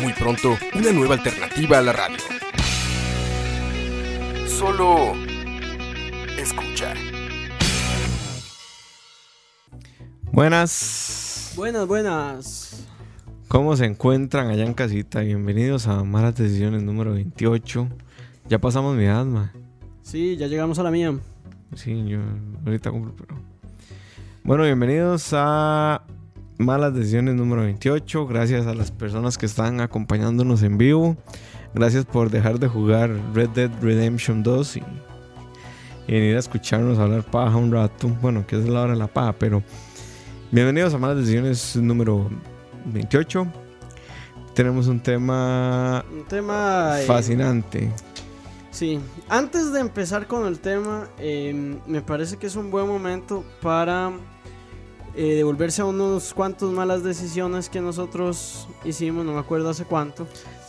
Muy pronto, una nueva alternativa a la radio. Solo escucha. Buenas. Buenas, buenas. ¿Cómo se encuentran allá en casita? Bienvenidos a Malas Decisiones número 28. Ya pasamos mi edad, ma. Sí, ya llegamos a la mía. Sí, yo ahorita cumplo, pero... Bueno, bienvenidos a Malas Decisiones número 28. Gracias a las personas que están acompañándonos en vivo. Gracias por dejar de jugar Red Dead Redemption 2 y, y venir a escucharnos hablar paja un rato. Bueno, que es la hora de la paja, pero... Bienvenidos a Malas Decisiones número 28. Tenemos un tema Un tema... eh, fascinante. Sí. Antes de empezar con el tema, eh, me parece que es un buen momento para eh, devolverse a unos cuantos malas decisiones que nosotros hicimos, no me acuerdo hace cuánto,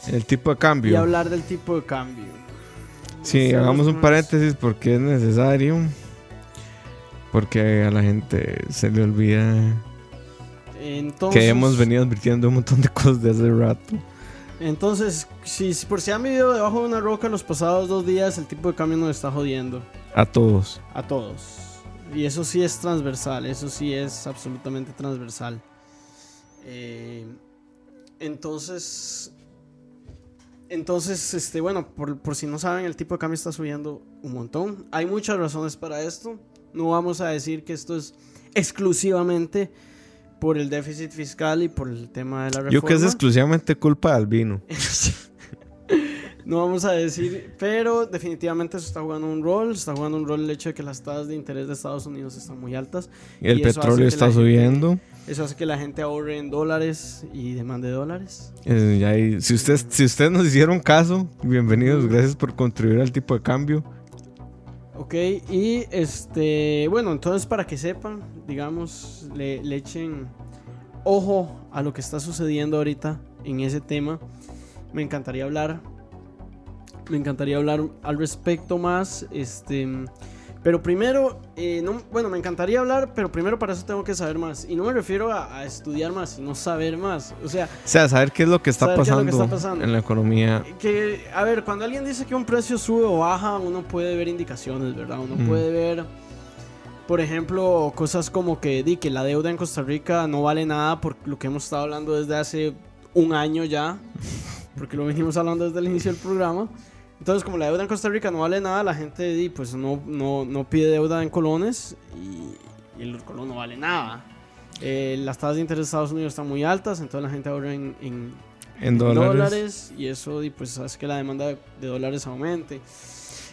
El tipo de y cambio. hablar del tipo de cambio. Sí, hagamos un paréntesis porque es necesario. Porque a la gente se le olvida Entonces, que hemos venido advirtiendo un montón de cosas de hace rato. Entonces, si si por si han vivido debajo de una roca los pasados dos días, el tipo de cambio nos está jodiendo. A todos. A todos. Y eso sí es transversal, eso sí es absolutamente transversal. Eh, entonces, entonces, este, bueno, por, por si no saben, el tipo de cambio está subiendo un montón. Hay muchas razones para esto. No vamos a decir que esto es exclusivamente por el déficit fiscal y por el tema de la reforma. Yo que es exclusivamente culpa de Albino. No vamos a decir, pero definitivamente eso está jugando un rol. Está jugando un rol el hecho de que las tasas de interés de Estados Unidos están muy altas. El Y petróleo está la gente- subiendo. Eso hace que la gente ahorre en dólares y demande dólares. Eh, y ahí- si, ustedes, si ustedes nos hicieron caso, bienvenidos. Gracias por contribuir al tipo de cambio. Ok, y este, bueno, entonces para que sepan, digamos, le, le echen ojo a lo que está sucediendo ahorita en ese tema. Me encantaría hablar, me encantaría hablar al respecto más, este, pero primero, eh, no, bueno, me encantaría hablar, pero primero para eso tengo que saber más. Y no me refiero a, a estudiar más, sino saber más. O sea, O sea, saber qué es lo que está, Saber qué es lo pasando, que está pasando. en la economía. que, a ver, cuando alguien dice que un precio sube o baja, uno puede ver indicaciones, ¿verdad? Uno Mm. puede ver, por ejemplo, cosas como que, di, que la deuda en Costa Rica no vale nada por lo que hemos estado hablando desde hace un año ya, porque lo venimos hablando desde el inicio del programa. Entonces, como la deuda en Costa Rica no vale nada, la gente pues no, no, no pide deuda en colones y, y el colón no vale nada. Eh, las tasas de interés de Estados Unidos están muy altas, entonces la gente ahorra en, en, En dólares. y eso pues hace que la demanda de, de dólares aumente.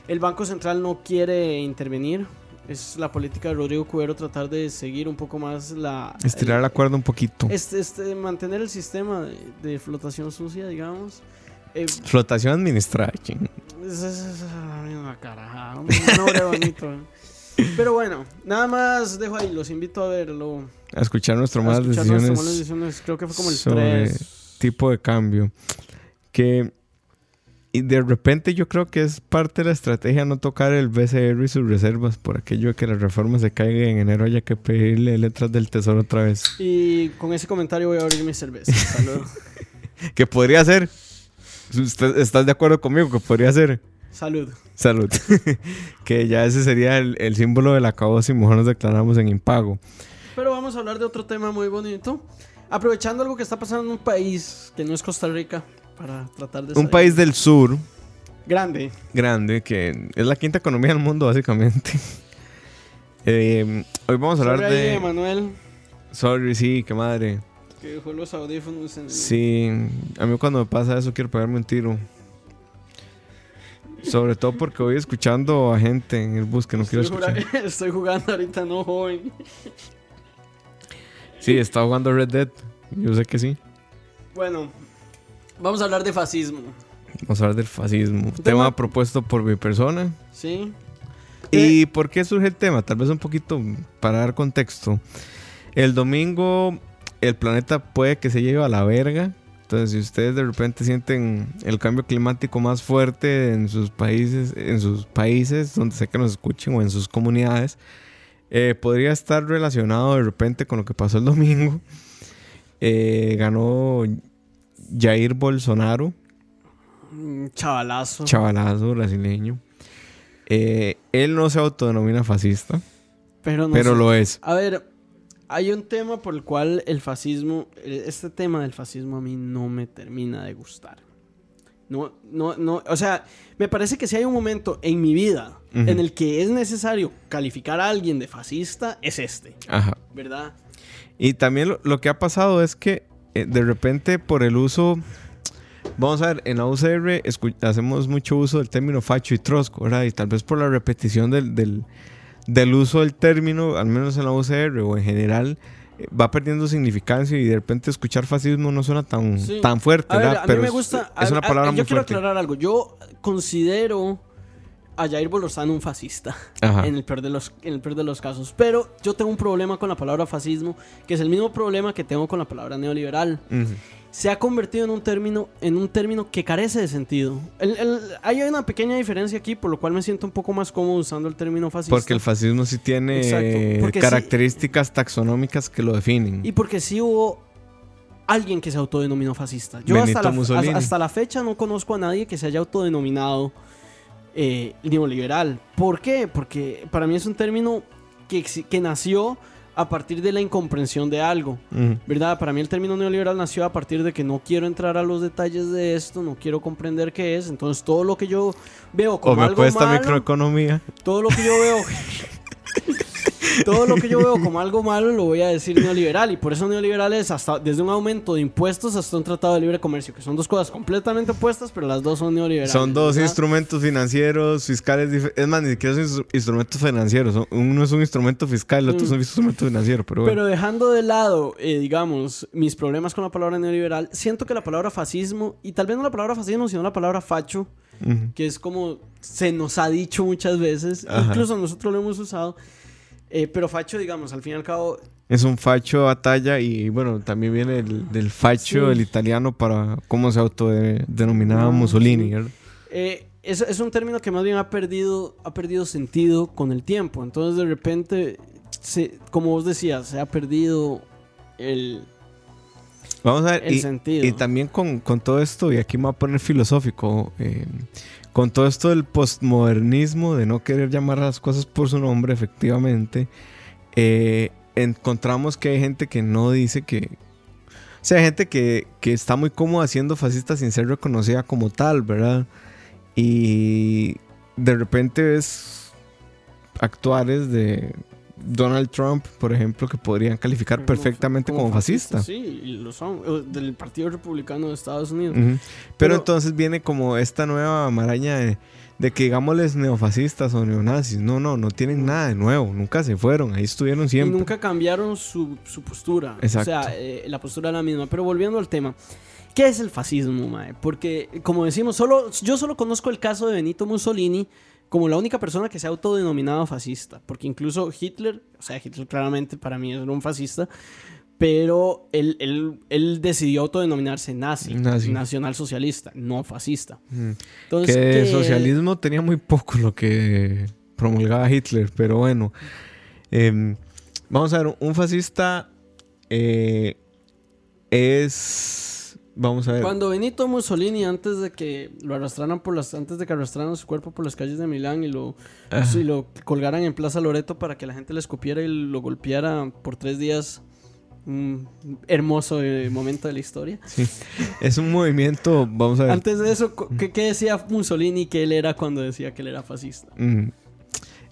El Banco Central no quiere intervenir. Es la política de Rodrigo Cubero tratar de seguir un poco más la... Estirar la el- cuerda un poquito. este, este, mantener el sistema de, de flotación sucia, digamos. Eh, Flotación administrada. ching. es, es- la misma carajada. Un nombre bonito. Pero bueno, nada más dejo ahí. Los invito a verlo. A escuchar nuestro a malas escuchar decisiones. malas decisiones. Creo que fue como el sobre 3. tipo de cambio. Que y de repente yo creo que es parte de la estrategia no tocar el BCR y sus reservas por aquello de que la reforma se caiga en enero haya que pedirle letras del tesoro otra vez. Y con ese comentario voy a abrir mi cerveza. Salud. Que podría ser. ¿Usted estás de acuerdo conmigo que podría ser? Salud. Salud. que ya ese sería el, el símbolo del acabo si mejor nos declaramos en impago. Pero vamos a hablar de otro tema muy bonito. Aprovechando algo que está pasando en un país que no es Costa Rica, para tratar de Un país del sur grande. grande que es la quinta economía del mundo básicamente. Eh, hoy vamos a hablar Sorry ahí, de... Emanuel, Sorry, sí, qué madre. Que dejó los audífonos en el- Sí, a mí cuando me pasa eso quiero pegarme un tiro. Sobre todo porque voy escuchando a gente en el bus que no quiero estoy, escuchar. jura- estoy jugando ahorita, no joven. Sí, está jugando Red Dead. Yo sé que sí. Bueno, Vamos a hablar de fascismo. Vamos a hablar del fascismo. Tema, tema- propuesto por mi persona. Sí. ¿Y por qué surge el tema? Tal vez un poquito para dar contexto. El domingo el planeta puede que se lleve a la verga. Entonces, si ustedes de repente sienten el cambio climático más fuerte en sus países, en sus países donde sé que nos escuchen o en sus comunidades, eh, podría estar relacionado de repente con lo que pasó el domingo. Eh, ganó Jair Bolsonaro, Mm, Chavalazo. chavalazo brasileño. Eh, él no se autodenomina fascista, pero no pero sé. lo es. A ver, hay un tema por el cual el fascismo, eh, este tema del fascismo a mí no me termina de gustar. No, no, no, o sea, me parece que si hay un momento en mi vida en el que es necesario calificar a alguien de fascista, es este, Ajá. ¿verdad? Y también lo, lo que ha pasado es que eh, de repente por el uso, vamos a ver, en la UCR hacemos mucho uso del término facho y trosco, ¿verdad? Y tal vez por la repetición del, del, del uso del término, al menos en la UCR o en general, eh, va perdiendo significancia y de repente escuchar fascismo no suena tan, Sí. tan fuerte, A ver, ¿verdad? a mí Pero me gusta. es, a- una a- palabra yo muy quiero fuerte. aclarar algo. Yo considero a Jair Bolsonaro un fascista. Ajá. En el, peor de los, en el peor de los casos. Pero yo tengo un problema con la palabra fascismo, que es el mismo problema que tengo con la palabra neoliberal. Ujú. Se ha convertido en un término, en un término que carece de sentido. El- el- hay una pequeña diferencia aquí, por lo cual me siento un poco más cómodo usando el término fascista. Porque el fascismo sí tiene sí- características taxonómicas que lo definen. Y porque sí hubo alguien que se autodenominó fascista. Yo hasta la, hasta- la fecha no conozco a nadie que se haya autodenominado eh, neoliberal. ¿Por qué? Porque para mí es un término que, que nació a partir de la incomprensión de algo. ¿Verdad? Para mí el término neoliberal nació a partir de que no quiero entrar a los detalles de esto, no quiero comprender qué es. Entonces todo lo que yo veo O como me algo cuesta malo, microeconomía. todo lo que yo veo todo lo que yo veo como algo malo lo voy a decir neoliberal y por eso neoliberal es hasta desde un aumento de impuestos hasta un tratado de libre comercio que son dos cosas completamente opuestas pero las dos son neoliberales Son dos ¿verdad? instrumentos financieros, fiscales. Es más, ni siquiera son instru- instrumentos financieros. Uno es un instrumento fiscal, el otro Mm. es un instrumento financiero. Pero, bueno. pero dejando de lado eh, digamos mis problemas con la palabra neoliberal siento que la palabra fascismo y tal vez no la palabra fascismo sino la palabra facho Que es como se nos ha dicho muchas veces Ajá. incluso nosotros lo hemos usado eh, pero facho digamos al fin y al cabo Es un facho de batalla y bueno, también viene el- del facho, Sí. el italiano, para cómo se autodenominaba No, Mussolini. sí. Eh, es, es un término que más bien ha perdido, ha perdido sentido con el tiempo. Entonces, de repente, se, como vos decías, se ha perdido el, Vamos a ver. el y, sentido. y también con, con todo esto, y aquí me voy a poner filosófico, eh, con todo esto del postmodernismo, de no querer llamar a las cosas por su nombre, efectivamente, eh, encontramos que hay gente que no dice que... O sea, hay gente que, que está muy cómoda siendo fascista sin ser reconocida como tal, ¿verdad? Y de repente ves actuares de Donald Trump, por ejemplo, que podrían calificar Como- perfectamente como, fascista. Sí, y lo son. eh, Del Partido Republicano de Estados Unidos. Pero, Pero- entonces viene como esta nueva maraña de, de que digámosles neofascistas o neonazis. No, no, no tienen nada de nuevo. Nunca se fueron. Ahí estuvieron Y siempre. nunca cambiaron su, su postura. Exacto. O sea, eh, la postura es la misma. Pero volviendo al tema. ¿Qué es el fascismo, mae? Porque, como decimos, solo, yo solo conozco el caso de Benito Mussolini como la única persona que se ha autodenominado fascista. Porque incluso Hitler, o sea, Hitler claramente para mí era un fascista, pero él, él, él decidió autodenominarse nazi, Nazi. nacionalsocialista, no fascista. Ujú. Entonces, que ¿qué- de socialismo tenía muy poco lo que promulgaba Hitler. Pero bueno. Em, vamos a ver, un fascista eh, es... Vamos a ver. Cuando Benito Mussolini, antes de que lo arrastraran por las, antes de que arrastraran su cuerpo por las calles de Milán y lo, Ajá. sí, lo colgaran en Plaza Loreto para que la gente le escupiera y lo golpeara por tres días, un hermoso eh, momento de la historia. Sí. Es un movimiento, vamos a ver. Antes de eso, ¿qué, qué decía Mussolini que él era cuando decía que él era fascista? Mm.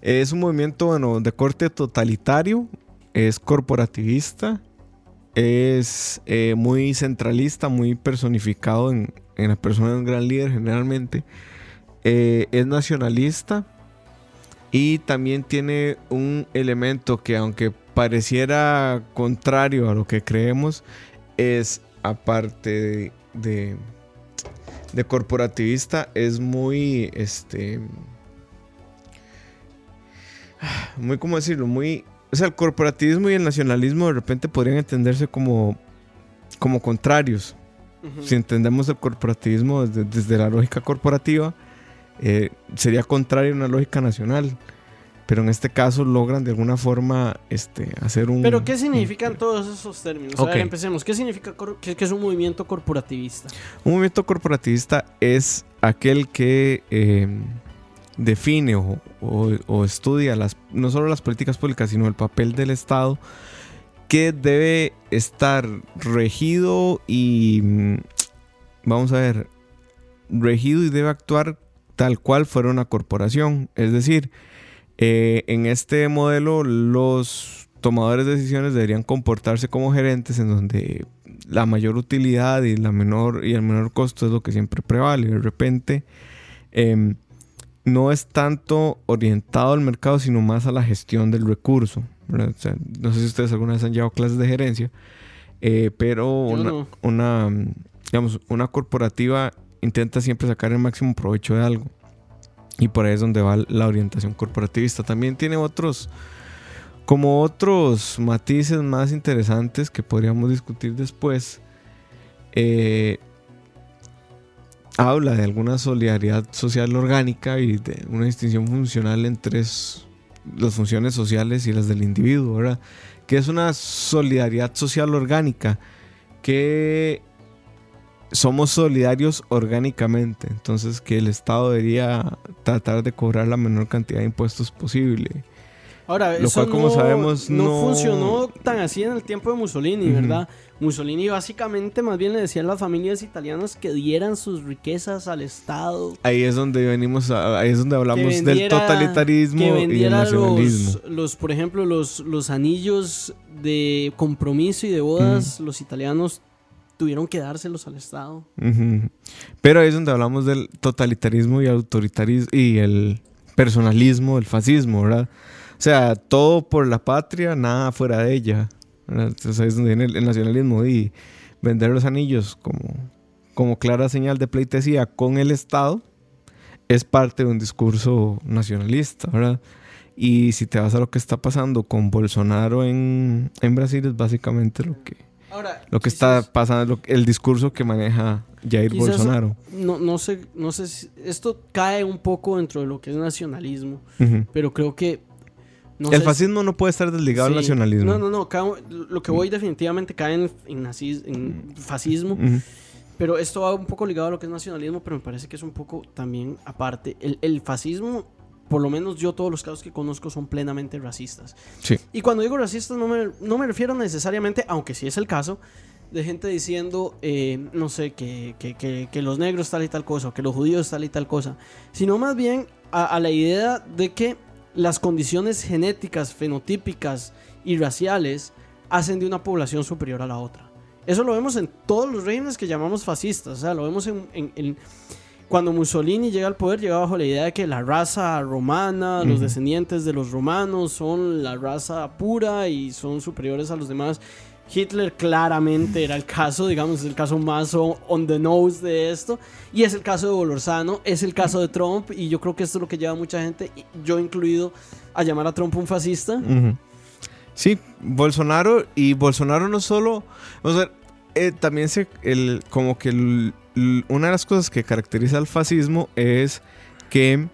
Es un movimiento, bueno, de corte totalitario, es corporativista, es eh, muy centralista, muy personificado en, en la persona de un gran líder generalmente, eh, es nacionalista y también tiene un elemento que aunque pareciera contrario a lo que creemos, es aparte de, de- de corporativista es muy, este, muy, ¿cómo decirlo? Muy, o sea, el corporativismo y el nacionalismo de repente podrían entenderse como, como contrarios. Si entendemos el corporativismo desde, desde la lógica corporativa, eh, sería contrario a una lógica nacional. Pero en este caso logran de alguna forma este, hacer un... Pero, ¿qué significan todos esos términos? A ver, Ok. empecemos. ¿Qué significa qué es un movimiento corporativista? Un movimiento corporativista es aquel que eh, define o, estudia las, no solo las políticas públicas, sino el papel del Estado que debe estar regido y, mm, vamos a ver, regido y debe actuar tal cual fuera una corporación. Es decir, eh, en este modelo los tomadores de decisiones deberían comportarse como gerentes en donde la mayor utilidad y, la menor, y el menor costo es lo que siempre prevale. De repente em, no es tanto orientado al mercado, sino más a la gestión del recurso. ¿verdad? O sea, no sé si ustedes alguna vez han llevado clases de gerencia, eh, pero una, no. una, digamos, una corporativa intenta siempre sacar el máximo provecho de algo. Y por ahí es donde va la orientación corporativista. También tiene otros, como otros matices más interesantes que podríamos discutir después. Eh, habla de alguna solidaridad social orgánica y de una distinción funcional entre las funciones sociales y las del individuo, ¿verdad? Que es una solidaridad social orgánica que somos solidarios orgánicamente, entonces que el Estado debería tratar de cobrar la menor cantidad de impuestos posible. Ahora, Lo eso cual, como no, sabemos, no, no- funcionó tan así en el tiempo de Mussolini. ¿verdad? Mussolini básicamente más bien le decía a las familias italianas que dieran sus riquezas al Estado. Ahí es donde venimos, a- ahí es donde hablamos del totalitarismo que y vendiera nacionalismo. los, los, por ejemplo, los, los anillos de compromiso y de bodas, los italianos tuvieron que dárselos al Estado. Pero ahí es donde hablamos del totalitarismo y autoritarismo y el personalismo, el fascismo, ¿verdad? O sea, todo por la patria, nada fuera de ella. Entonces ahí es donde viene el, el nacionalismo y vender los anillos como, como clara señal de pleitesía con el Estado es parte de un discurso nacionalista, ¿verdad? Y si te vas a lo que está pasando con Bolsonaro en, en Brasil es básicamente lo que, Ahora, lo que quizás- está pasando, lo- el discurso que maneja Jair Bolsonaro. No, no sé, no sé si esto cae un poco dentro de lo que es nacionalismo, Ujú. pero creo que no el si- fascismo no puede estar desligado Sí. al nacionalismo. No, no, no. cae- lo que voy definitivamente cae en, en, nazis- en fascismo. Pero esto va un poco ligado a lo que es nacionalismo, pero me parece que es un poco también aparte. El, el fascismo, por lo menos yo todos los casos que conozco son plenamente racistas. Sí. Y cuando digo racistas no me, no me refiero necesariamente, aunque sí es el caso, de gente diciendo, eh, no sé, que, que, que- que los negros tal y tal cosa, o que los judíos tal y tal cosa, sino más bien a, a la idea de que las condiciones genéticas, fenotípicas y raciales hacen de una población superior a la otra. Eso lo vemos en todos los regímenes que llamamos fascistas, o sea, lo vemos en... en- en- cuando Mussolini llega al poder, llega bajo la idea de que la raza romana, los descendientes de los romanos son la raza pura y son superiores a los demás. Hitler claramente era el caso, digamos, es el caso más on, the nose de esto. Y es el caso de Bolorzano, es el caso de Trump. Y yo creo que esto es lo que lleva a mucha gente, yo incluido, a llamar a Trump un fascista. Sí, Bolsonaro y Bolsonaro no solo, o sea, eh, también se, el, como que una de las cosas que caracteriza al fascismo es que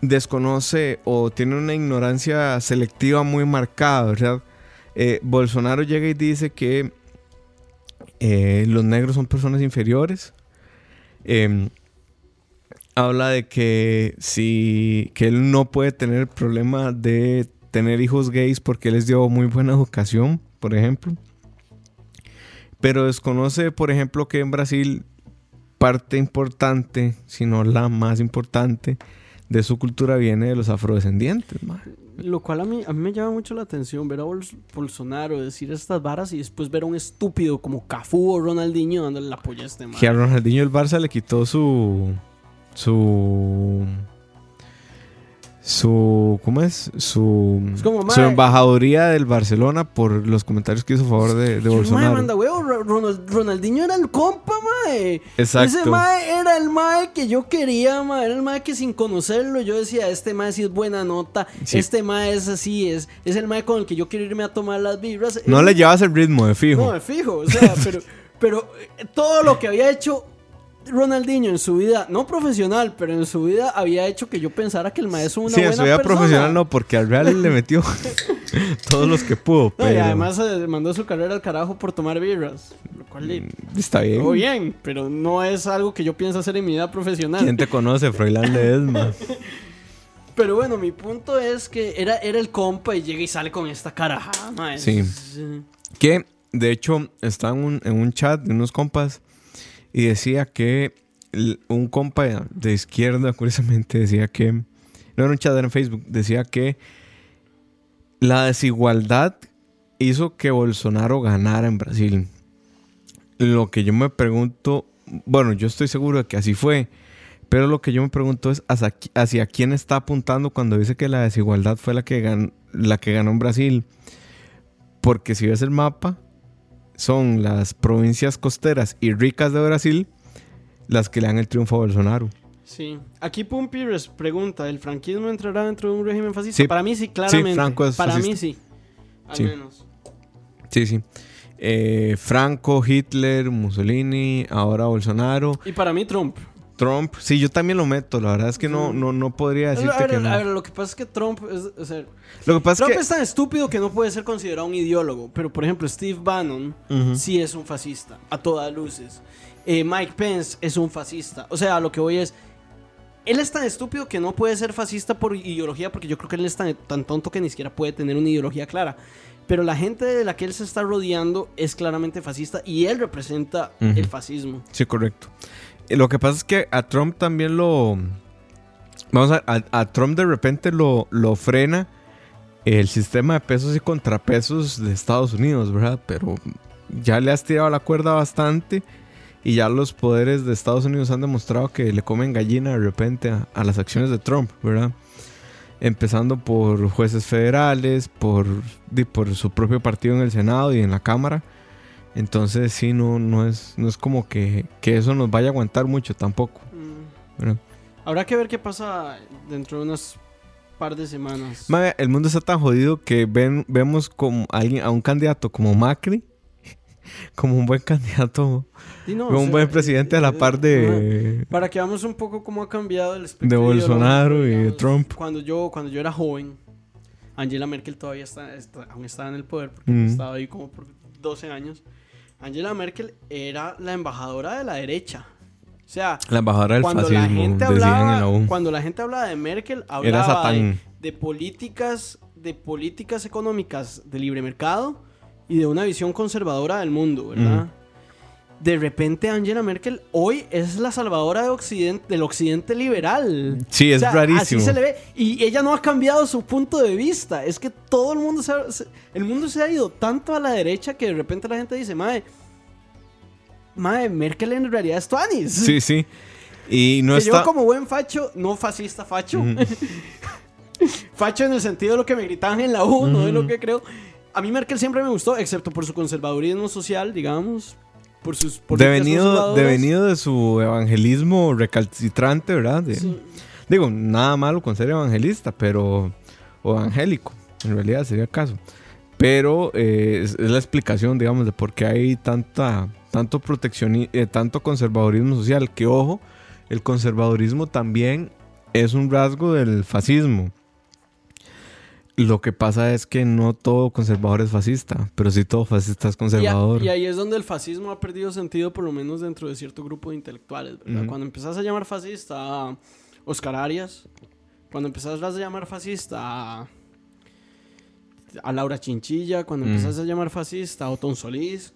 desconoce o tiene una ignorancia selectiva muy marcada, ¿verdad? Eh, Bolsonaro llega y dice que eh, los negros son personas inferiores. Em, habla de que si que él no puede tener el problema de tener hijos gays porque les dio muy buena educación, por ejemplo. Pero desconoce, por ejemplo, que en Brasil parte importante, si no la más importante, de su cultura viene de los afrodescendientes. Lo cual a mí, a mí me llama mucho la atención ver a Bols- Bolsonaro decir estas varas y después ver a un estúpido como Cafú o Ronaldinho dándole la polla a este man. Que a Ronaldinho el Barça le quitó su. su. Su ¿cómo es? Su, Es como, su mae. embajaduría del Barcelona por los comentarios que hizo a favor de, de Mae, Bolsonaro. manda huevo, Ro- Ronald- Ronaldinho era el compa, mae. Exacto. Ese mae era el mae que yo quería, mae. Era el mae que sin conocerlo yo decía, este mae sí es buena nota. Sí. Este mae es así, es, es el mae con el que yo quiero irme a tomar las vibras. No le llevas el ritmo de fijo. No, me fijo, o sea, pero, pero eh, todo lo que había hecho Ronaldinho en su vida, no profesional, pero en su vida había hecho que yo pensara que el maestro es una sí, en buena su vida persona. profesional no, porque al Real le metió todos los que pudo. No, y además eh, mandó su carrera al carajo por tomar birras, lo cual le- está bien. todo bien, pero no es algo que yo pienso hacer en mi vida profesional. ¿Quién te conoce? Froilán Ledesma. Pero bueno, mi punto es que era, era el compa y llega y sale con esta carajada, mae. Sí. Que de hecho estaba en un, en un chat de unos compas y decía que un compa de izquierda, curiosamente, decía que, no era un chat, en Facebook, decía que la desigualdad hizo que Bolsonaro ganara en Brasil. Lo que yo me pregunto, bueno, yo estoy seguro de que así fue, pero lo que yo me pregunto es hacia, hacia quién está apuntando cuando dice que la desigualdad fue la que, gan- la que ganó en Brasil. Porque si ves el mapa, son las provincias costeras y ricas de Brasil las que le dan el triunfo a Bolsonaro. Sí. Aquí Pumpi res- pregunta, ¿el franquismo entrará dentro de un régimen fascista? Sí. Para mí sí, claramente. Franco es Para fascista. mí sí. Al Sí. menos. Sí, sí. Eh, Franco, Hitler, Mussolini, ahora Bolsonaro, Y para mí Trump. Trump. Sí, yo también lo meto. La verdad es que no, no, no podría A decirte ver, que no. a ver, lo que pasa es que Trump es, o sea, Lo que pasa Trump es es tan estúpido que no puede ser considerado un ideólogo. Pero, por ejemplo, Steve Bannon que... Sí es un fascista, a todas luces. Eh, Mike Pence es un fascista. O sea, lo que voy es. Él es tan estúpido que no puede ser fascista por ideología, porque yo creo que él es tan, tan tonto que ni siquiera puede tener una ideología clara. Pero la gente de la que él se está rodeando es claramente fascista y él representa el fascismo. Sí, correcto. Lo que pasa es que a Trump también lo... Vamos a, a, a Trump de repente lo, lo frena el sistema de pesos y contrapesos de Estados Unidos, ¿verdad? Pero ya le has tirado la cuerda bastante y ya los poderes de Estados Unidos han demostrado que le comen gallina de repente a, a las acciones de Trump, ¿verdad? Empezando por jueces federales, por, por su propio partido en el Senado y en la Cámara. Entonces sí, no, no, es, no es como que, que eso nos vaya a aguantar mucho tampoco. Mm. Habrá que ver qué pasa dentro de unas par de semanas. El mundo está tan jodido que ven, vemos como alguien, a un candidato como Macri como un buen candidato, Y no, como un sea, buen presidente a la eh, par de, Para que veamos un poco cómo ha cambiado el espectro de Bolsonaro y de Trump. Cuando yo, cuando yo era joven, Angela Merkel todavía está, está- aún estaba en el poder, porque Mm. estaba ahí como por 12 años. Angela Merkel era la embajadora de la derecha. O sea, La embajadora del cuando fascismo, la gente la hablaba, cuando la gente hablaba de Merkel, hablaba de políticas, de políticas económicas de libre mercado y de una visión conservadora del mundo, ¿verdad? De repente Angela Merkel hoy es la salvadora de Occidente, del occidente liberal. Sí, es O sea, rarísimo. Así se le ve. Y ella no ha cambiado su punto de vista. Es que todo el mundo se ha, se- el mundo se ha ido tanto a la derecha que de repente la gente dice, mae, mae, Merkel en realidad es Tuanis. Sí, sí. Y no que está... yo como buen facho, no fascista facho. facho en el sentido de lo que me gritaban en la U, no de lo que creo. A mí Merkel siempre me gustó, excepto por su conservadurismo social, digamos. Por sus Devenido, devenido de su evangelismo recalcitrante, ¿verdad? De- Sí. Digo, nada malo con ser evangelista, pero. O evangélico, en realidad sería el caso. Pero eh, es, es la explicación, digamos, de por qué hay tanta, tanto proteccionismo, tanto conservadurismo social. Que ojo, el conservadurismo también es un rasgo del fascismo. Lo que pasa es que no todo conservador es fascista, pero sí todo fascista es Y, a- conservador. y ahí es donde el fascismo ha perdido sentido, por lo menos dentro de cierto grupo de intelectuales, ¿verdad? Cuando empezás a llamar fascista a Oscar Arias, cuando empezás a llamar fascista a, a Laura Chinchilla, cuando Ujú. empezás a llamar fascista a Otón Solís,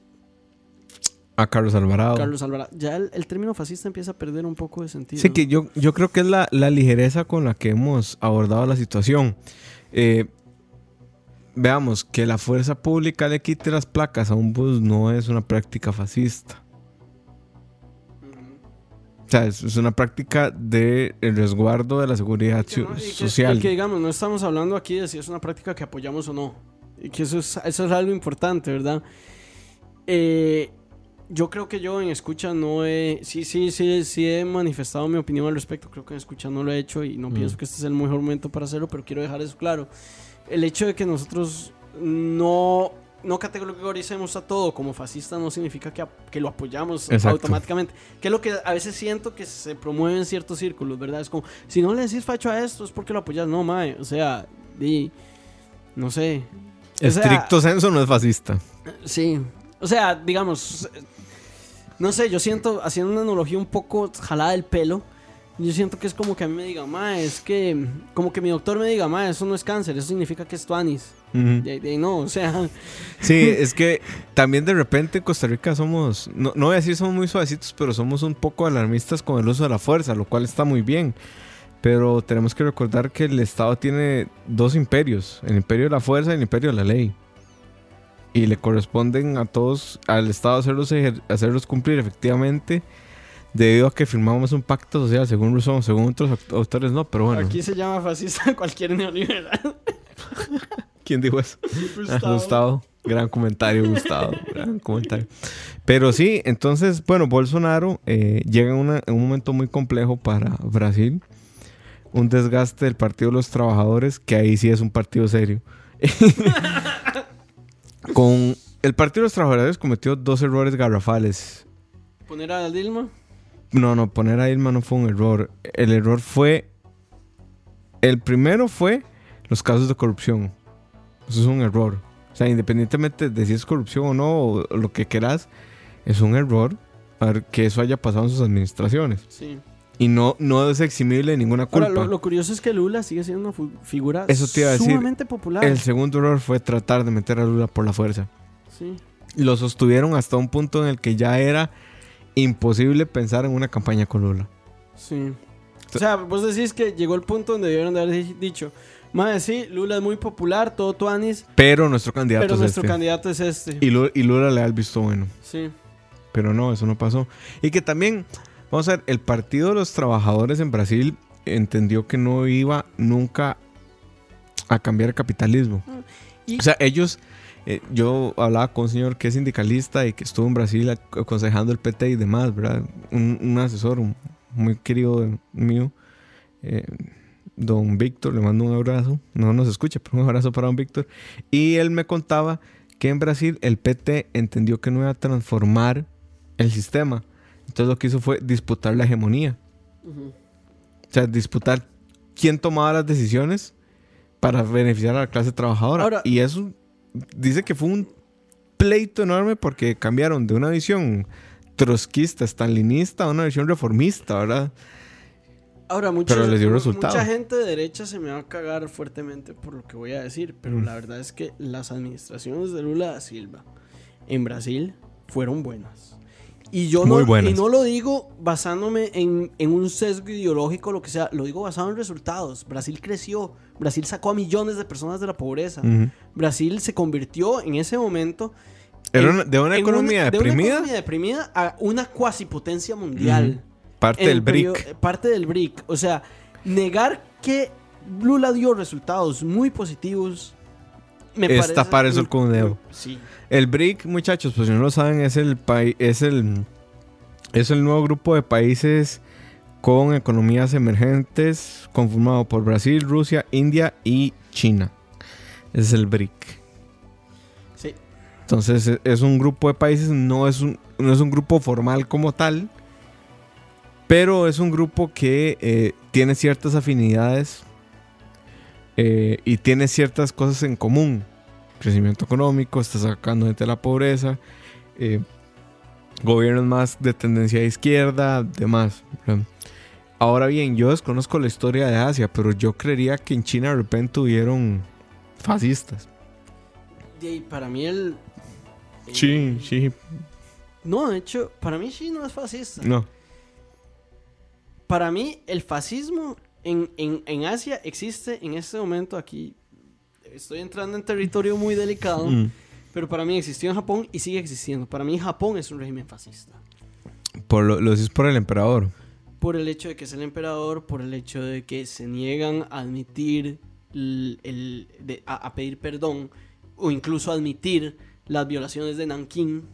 A Carlos Alvarado. Carlos Alvarado, ya el, el término fascista empieza a perder un poco de sentido. Sí, que yo, yo creo que es la, la ligereza con la que hemos abordado la situación. Eh, veamos, que la fuerza pública le quite las placas a un bus no es una práctica fascista. O sea, es, una práctica de el resguardo de la seguridad no- y que- social. y que digamos, no estamos hablando aquí de si es una práctica que apoyamos o no. Y que eso es, eso es algo importante, ¿verdad? Eh, yo creo que yo en escucha no he. Sí, sí, sí, sí he manifestado mi opinión al respecto. Creo que en escucha no lo he hecho y no Mm. pienso que este es el mejor momento para hacerlo, pero quiero dejar eso claro. El hecho de que nosotros no. No categoricemos a todo como fascista no significa que, que lo apoyamos Exacto. automáticamente. Que es lo que a veces siento que se promueve en ciertos círculos, ¿verdad? Es como, si no le decís facho a esto es porque lo apoyas. No, mae. O sea, di, no sé. O sea, Estricto senso no es fascista. Sí. O sea, digamos, no sé, yo siento, haciendo una analogía un poco jalada del pelo, yo siento que es como que a mí me diga, ma, es que, como que mi doctor me diga, ma, eso no es cáncer, eso significa que es tuanis. Ujú. Y, no, o sea, Sí, es que también de repente en Costa Rica somos, no, no voy a decir somos muy suavecitos, pero somos un poco alarmistas con el uso de la fuerza, lo cual está muy bien. Pero tenemos que recordar que el Estado tiene dos imperios, el imperio de la fuerza y el imperio de la ley. Y le corresponden a todos, al Estado hacerlos, hacerlos cumplir efectivamente, debido a que firmamos un pacto social, según Rousseau, según otros aut- autores no, pero bueno. aquí se llama fascista cualquier neoliberal. ¿Quién dijo eso? Gustavo. Ah, Gustavo. Gran comentario, Gustavo. gran comentario. Pero sí, entonces, bueno, Bolsonaro eh, llega en, una- en un momento muy complejo para Brasil. Un desgaste del Partido de los Trabajadores, que ahí sí es un partido serio. Con el Partido de los Trabajadores cometió dos errores garrafales. Poner a Dilma. No, no, poner a Dilma no fue un error. El error fue. El primero fue los casos de corrupción. Eso es un error. O sea, independientemente de si es corrupción o no, o lo que quieras, es un error que eso haya pasado en sus administraciones. Sí. Y no, no es eximible de ninguna culpa. Ahora, lo, lo curioso es que Lula sigue siendo una figura Eso te iba a decir. sumamente popular. El segundo error fue tratar de meter a Lula por la fuerza. Sí. Lo sostuvieron hasta un punto en el que ya era imposible pensar en una campaña con Lula. Sí. O sea, vos decís que llegó el punto donde debieron de haber di- dicho, madre, sí, Lula es muy popular, todo tuanis, Pero nuestro candidato pero es nuestro este. candidato es este. Y Lula, y Lula le da el visto bueno. Sí. Pero no, eso no pasó. Y que también, vamos a ver, el Partido de los Trabajadores en Brasil entendió que no iba nunca a cambiar el capitalismo. Y- O sea, ellos, eh, yo hablaba con un señor que es sindicalista y que estuvo en Brasil ac- aconsejando el PT y demás, ¿verdad? Un, un asesor un- muy querido mío, eh, don Víctor, le mando un abrazo. No nos escucha, pero un abrazo para don Víctor. Y él me contaba que en Brasil el PT entendió que no iba a transformar el sistema. Entonces lo que hizo fue disputar la hegemonía. O sea, disputar quién tomaba las decisiones para beneficiar a la clase trabajadora. Ahora- y eso dice que fue un pleito enorme porque cambiaron de una visión trotskista, stalinista a una visión reformista, ¿verdad? Ahora, mucha, Pero les dio resultado. mucha gente de derecha se me va a cagar fuertemente por lo que voy a decir, pero Mm. la verdad es que las administraciones de Lula da Silva en Brasil fueron buenas. Y yo Muy no, buenas. y no lo digo basándome en, en un sesgo ideológico, lo que sea, lo digo basado en resultados. Brasil creció, Brasil sacó a millones de personas de la pobreza. Ujú. Brasil se convirtió en ese momento Era una- de una economía de una deprimida, economía deprimida a una cuasi potencia mundial. parte en del el periodo- BRIC. eh, parte del BRIC. O sea, negar que Lula dio resultados muy positivos. Me Es parece tapar el sol un- con un dedo. Sí. El BRIC, muchachos, pues si no lo saben, es el país, es el es el nuevo grupo de países con economías emergentes conformado por Brasil, Rusia, India y China. Es el BRIC. Sí. Entonces e- es un grupo de países, no es un, no es un grupo formal como tal, pero es un grupo que eh, tiene ciertas afinidades eh, y tiene ciertas cosas en común. Crecimiento económico, está sacando gente de la pobreza, eh, gobiernos más de tendencia de izquierda, demás. Ahora bien, yo desconozco la historia de Asia, pero yo creería que en China de repente hubieron fascistas. Ahí, para mí el... eh, Sí, sí, No, de hecho, para mí sí no es fascista. no. Para mí el fascismo en, en- en Asia existe en este momento aquí. Estoy entrando en territorio muy delicado, Mm. pero para mí existió en Japón y sigue existiendo. Para mí Japón es un régimen fascista. Por lo, lo decís por el emperador. por el hecho de que es el emperador, por el hecho de que se niegan a admitir, el, el- de- a, a pedir perdón o incluso admitir las violaciones de Nankín,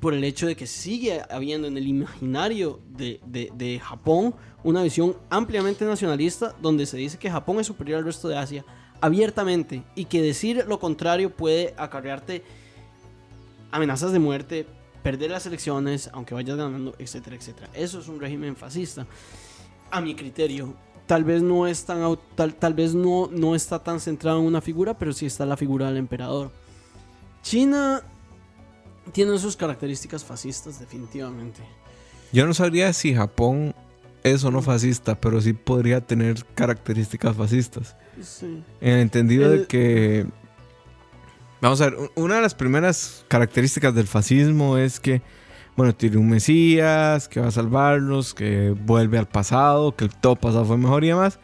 por el hecho de que sigue habiendo en el imaginario de, de- de Japón una visión ampliamente nacionalista donde se dice que Japón es superior al resto de Asia abiertamente y que decir lo contrario puede acarrearte amenazas de muerte, perder las elecciones, aunque vayas ganando, etcétera, etcétera. Eso es un régimen fascista. A mi criterio, tal vez no es tan tal, tal vez no, no está tan centrado en una figura, pero sí está la figura del emperador. China tiene sus características fascistas, definitivamente. Yo no sabría si Japón es o no fascista, pero sí podría tener características fascistas. Sí. En el entendido El- de que. Vamos a ver, una de las primeras características del fascismo es que, bueno, tiene un Mesías que va a salvarlos, que vuelve al pasado, que el todo pasado fue mejor y demás.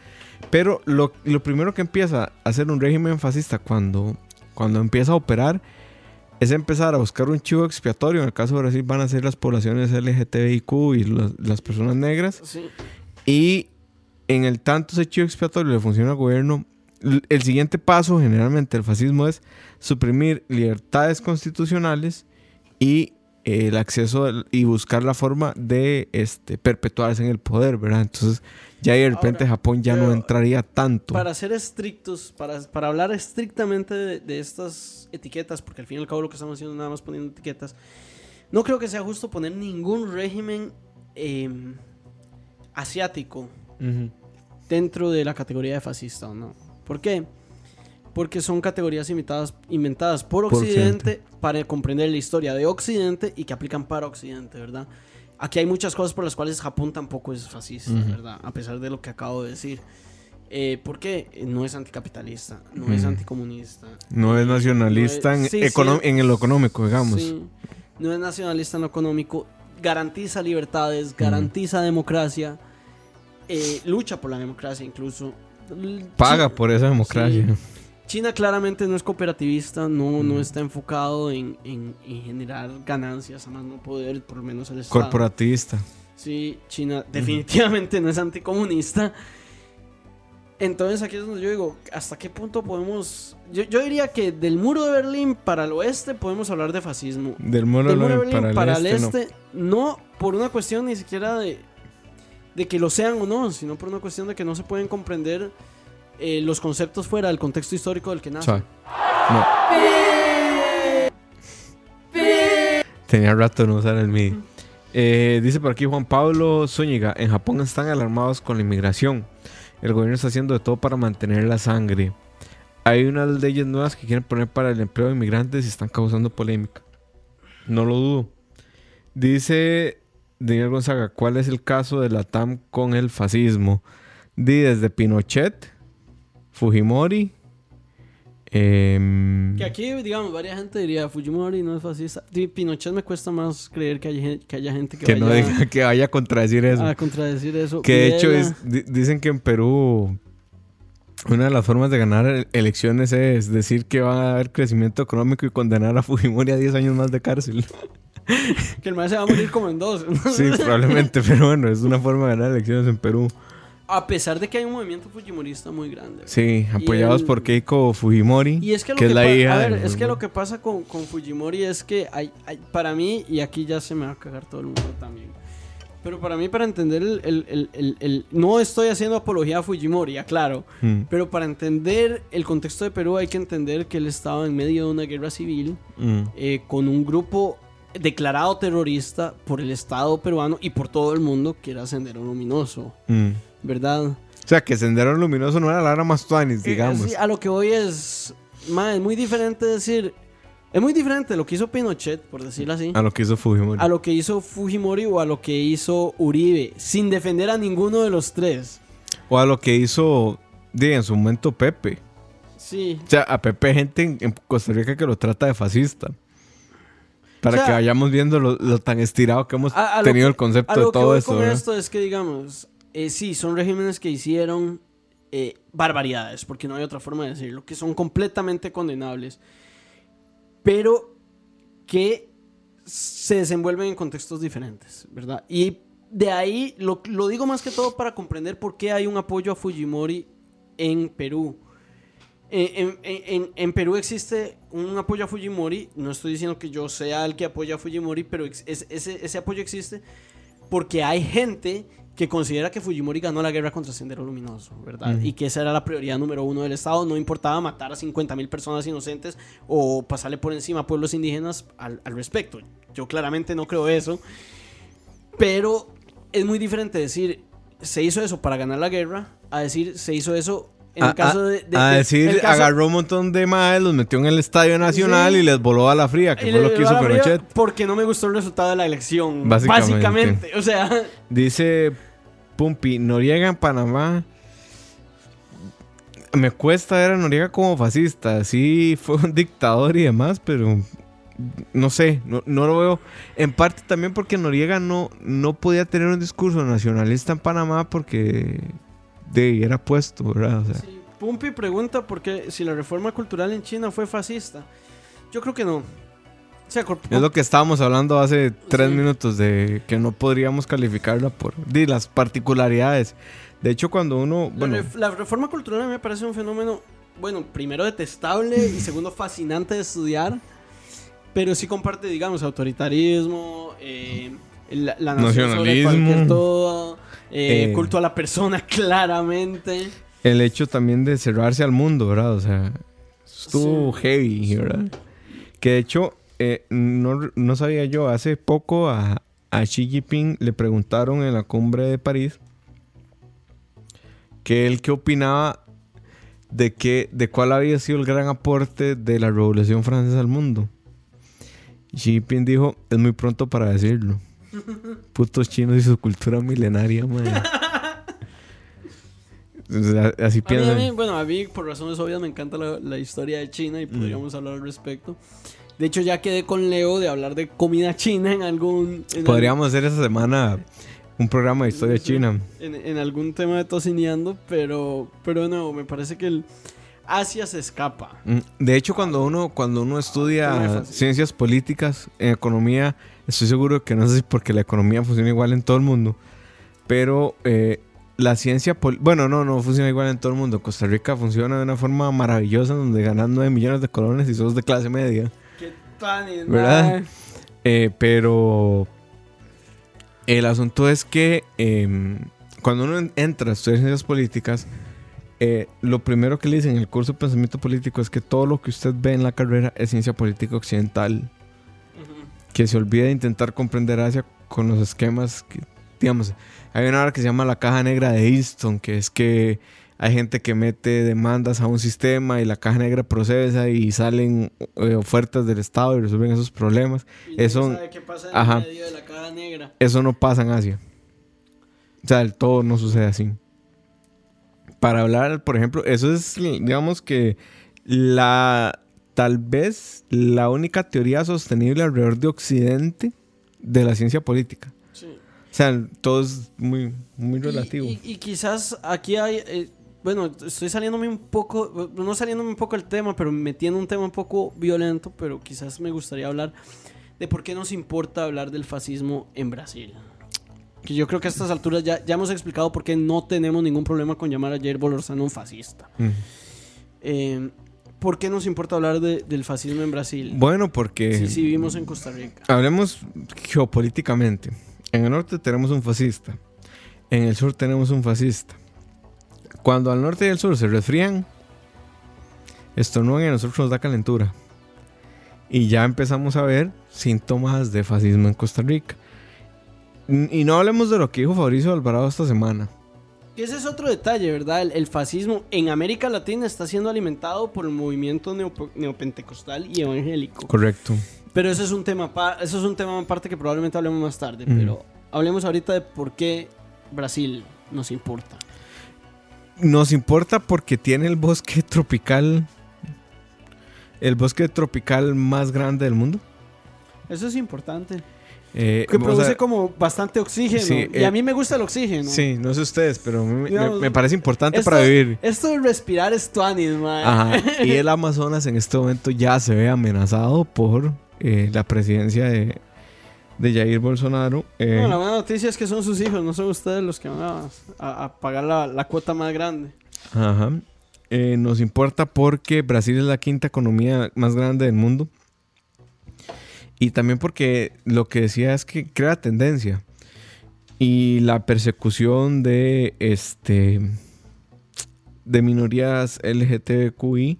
Pero lo, lo primero que empieza a hacer un régimen fascista cuando, cuando empieza a operar es empezar a buscar un chivo expiatorio. En el caso de Brasil van a ser las poblaciones LGTBIQ y las- las personas negras. Sí. Y en el tanto ese chivo expiatorio le funciona al gobierno, el siguiente paso generalmente del fascismo es suprimir libertades constitucionales y el acceso al- y buscar la forma de este, perpetuarse en el poder, ¿verdad? Entonces ya de repente Ahora, Japón ya no entraría tanto. Para ser estrictos, para, para hablar estrictamente de, de estas etiquetas, porque al fin y al cabo lo que estamos haciendo es nada más poniendo etiquetas, no creo que sea justo poner ningún régimen eh, asiático Ujú. dentro de la categoría de fascista o no. ¿Por qué? Porque son categorías inventadas, inventadas por Por Occidente, Occidente. para comprender la historia de Occidente y que aplican para Occidente, ¿verdad? Aquí hay muchas cosas por las cuales Japón tampoco es fascista, Ujú. ¿verdad? A pesar de lo que acabo de decir. Eh, ¿Por qué? Eh, No es anticapitalista, no es Ujú. anticomunista. No es nacionalista No en, es- sí, econo- sí. en el económico, digamos. Sí, no es nacionalista en lo económico, garantiza libertades, garantiza democracia, eh, lucha por la democracia incluso. Paga por esa democracia. China claramente no es cooperativista, no, no está enfocado en, en- en generar ganancias, a más no poder, por lo menos el Estado. Corporativista. Sí, China definitivamente no es anticomunista. Entonces aquí es donde yo digo, ¿hasta qué punto podemos...? Yo, yo diría que del muro de Berlín para el oeste podemos hablar de fascismo. Del muro Del de muro de Berlín Berlín para, el este, no. este, no. por una cuestión ni siquiera de, de que lo sean o no, sino por una cuestión de que no se pueden comprender eh, los conceptos fuera del contexto histórico del que nace. no. Tenía rato no usar el MIDI. Eh, dice por aquí Juan Pablo Zúñiga, en Japón están alarmados con la inmigración. El gobierno está haciendo de todo para mantener la sangre. Hay unas leyes nuevas que quieren poner para el empleo de inmigrantes y están causando polémica. No lo dudo. Dice Daniel Gonzaga, ¿cuál es el caso de la TAM con el fascismo? Di desde Pinochet, Fujimori, em, Que aquí, digamos, varias gente diría, Fujimori no es fascista. Pinochet me cuesta más creer que haya, gen- que haya gente que, que no vaya diga que vaya a contradecir eso. a contradecir eso. Que de hecho es, di- dicen que en Perú una de las formas de ganar e- elecciones es decir que va a haber crecimiento económico y condenar a Fujimori a 10 años más de cárcel. Que el maestro se va a morir como en dos. sí, probablemente, pero bueno, es una forma de ganar elecciones en Perú. A pesar de que hay un movimiento fujimorista muy grande. Sí, apoyados el- por Keiko Fujimori, Y es que lo que que, es la hija a ver, es que lo que pasa con, con Fujimori es que hay, hay- para mí, y aquí ya se me va a cagar todo el mundo también. Pero para mí, para entender el, el- el- el- No estoy haciendo apología a Fujimori, aclaro. Mm, Pero para entender el contexto de Perú hay que entender que él estaba en medio de una guerra civil mm, eh, con un grupo declarado terrorista por el Estado peruano y por todo el mundo que era Sendero Luminoso, mm. ¿Verdad? O sea, que Sendero Luminoso no era Lara Mastuanis, Eh, digamos. sí, a lo que voy es. ma, es muy diferente decir. Es muy diferente lo que hizo Pinochet, por decirlo así, A lo que hizo Fujimori. a lo que hizo Fujimori o a lo que hizo Uribe, sin defender a ninguno de los tres. O a lo que hizo, di, en su momento Pepe. Sí. O sea, a Pepe gente en, en Costa Rica que lo trata de fascista. Para O sea, que vayamos viendo lo, lo tan estirado que hemos A- a lo tenido que- el concepto A de lo que todo voy esto. con ¿verdad? esto es que, digamos, eh, sí, son regímenes que hicieron eh, barbaridades, porque no hay otra forma de decirlo, que son completamente condenables, pero que se desenvuelven en contextos diferentes, ¿verdad? Y de ahí lo, digo más que todo para comprender por qué hay un apoyo a Fujimori en Perú. Eh, En, en- Perú existe un apoyo a Fujimori. No estoy diciendo que yo sea el que apoya a Fujimori, pero es- ese apoyo existe porque hay gente que considera que Fujimori ganó la guerra contra Sendero Luminoso, ¿verdad? Y que esa era la prioridad número uno del Estado. No importaba matar a 50 mil personas inocentes o pasarle por encima a pueblos indígenas al, al respecto. Yo claramente no creo eso. Pero es muy diferente decir se hizo eso para ganar la guerra a decir se hizo eso en a, el caso de, de- a de- decir, caso- agarró un montón de maes, los metió en el Estadio Nacional Sí. y les voló a la fría, que y fue le lo que hizo Pinochet. Porque no me gustó el resultado de la elección. Básicamente. Básicamente. O sea, Dice Pumpi, Noriega en Panamá. Me cuesta ver a Noriega como fascista. Sí, fue un dictador y demás, pero no sé, no, no lo veo. En parte también porque Noriega no, no podía tener un discurso nacionalista en Panamá porque de, era puesto, ¿verdad? Pumpi pregunta por qué si la reforma cultural en China fue fascista. Yo creo que no. Es lo que estábamos hablando hace tres Sí. minutos de que no podríamos calificarla por las particularidades. De hecho, cuando uno. la, Bueno, la reforma cultural a mí me parece un fenómeno, bueno, primero detestable y segundo fascinante de estudiar. Pero sí comparte, digamos, autoritarismo, eh, la, la nación sobre Nacionalismo. cualquier todo, eh, Eh. culto a la persona claramente. el hecho también de cerrarse al mundo, ¿verdad? O sea, estuvo Sí. heavy, ¿verdad? Que de hecho, eh, no, no sabía yo, hace poco a, a Xi Jinping le preguntaron en la cumbre de París que él qué opinaba de, que, de cuál había sido el gran aporte de la Revolución Francesa al mundo. Xi Jinping dijo, es muy pronto para decirlo. Putos chinos y su cultura milenaria, man. Así A mí, piensan. a mí, bueno, a mí por razones obvias me encanta la, la historia de China y podríamos hablar al respecto. De hecho, ya quedé con Leo de hablar de comida china en algún... en Podríamos hacer esa semana un programa de historia china. en, en algún tema de tocineando, pero, pero no, me parece que el Asia se escapa. Mm, De hecho, cuando uno, cuando uno estudia ciencias políticas, en economía, estoy seguro que no sé si porque la economía funciona igual en todo el mundo, pero eh, la ciencia, bueno, no, no funciona igual en todo el mundo. Costa Rica funciona de una forma maravillosa donde ganan 9 millones de colones y sos de clase media. ¿Qué tan ¿Verdad? Eh, pero el asunto es que em, cuando uno en- entra a estudiar ciencias políticas, eh, lo primero que le dicen en el curso de pensamiento político es que todo lo que usted ve en la carrera es ciencia política occidental. Que se olvide de intentar comprender Asia con los esquemas que, digamos, hay una hora que se llama la caja negra de Easton, que es que hay gente que mete demandas a un sistema y la caja negra procesa y salen eh, ofertas del Estado y resuelven esos problemas. Eso- sabe qué pasa en ajá. medio de la caja negra. Eso no pasa en Asia. O sea, del todo no sucede así. Para hablar, por ejemplo, eso es, digamos que la, tal vez la única teoría sostenible alrededor de Occidente de la ciencia política. Sí. O sea, todo es muy, muy Y- relativo. Y, y quizás aquí hay. eh, bueno, estoy saliéndome un poco. No saliéndome un poco el tema, pero metiendo un tema un poco violento. Pero quizás me gustaría hablar de por qué nos importa hablar del fascismo en Brasil. Que yo creo que a estas alturas ya, ya hemos explicado por qué no tenemos ningún problema con llamar a Jair Bolsonaro un fascista. Eh, ¿Por qué nos importa hablar de- del fascismo en Brasil? Bueno, porque Si sí, vivimos en Costa Rica. hablemos geopolíticamente. En el norte tenemos un fascista. En el sur tenemos un fascista. Cuando al norte y al sur se resfrían, estornudan y a nosotros nos da calentura. Y ya empezamos a ver síntomas de fascismo en Costa Rica. Y no hablemos de lo que dijo Fabricio Alvarado esta semana. Ese es otro detalle, ¿verdad? El, el fascismo en América Latina está siendo alimentado por el movimiento neope- neopentecostal y evangélico. Correcto. Pero eso es un tema eso es un tema aparte que probablemente hablemos más tarde, Ujú. pero hablemos ahorita de por qué Brasil nos importa. Nos importa porque tiene el bosque tropical. El bosque tropical más grande del mundo. Eso es importante. Eh, Que o produce sea, como bastante oxígeno. sí, y a eh, mí me gusta el oxígeno. Sí, no sé ustedes, pero Digamos, me- me parece importante esto- para vivir. Esto de respirar es tuanis, man. Ajá. Y el Amazonas en este momento ya se ve amenazado por eh, la presidencia de, de Jair Bolsonaro. eh, Bueno, la buena noticia es que son sus hijos, no son ustedes los que van a, a- a pagar la, la cuota más grande. Ajá. Eh, nos importa porque Brasil es la quinta economía más grande del mundo. Y también porque lo que decía es que crea tendencia. Y la persecución de este de minorías LGTBQI,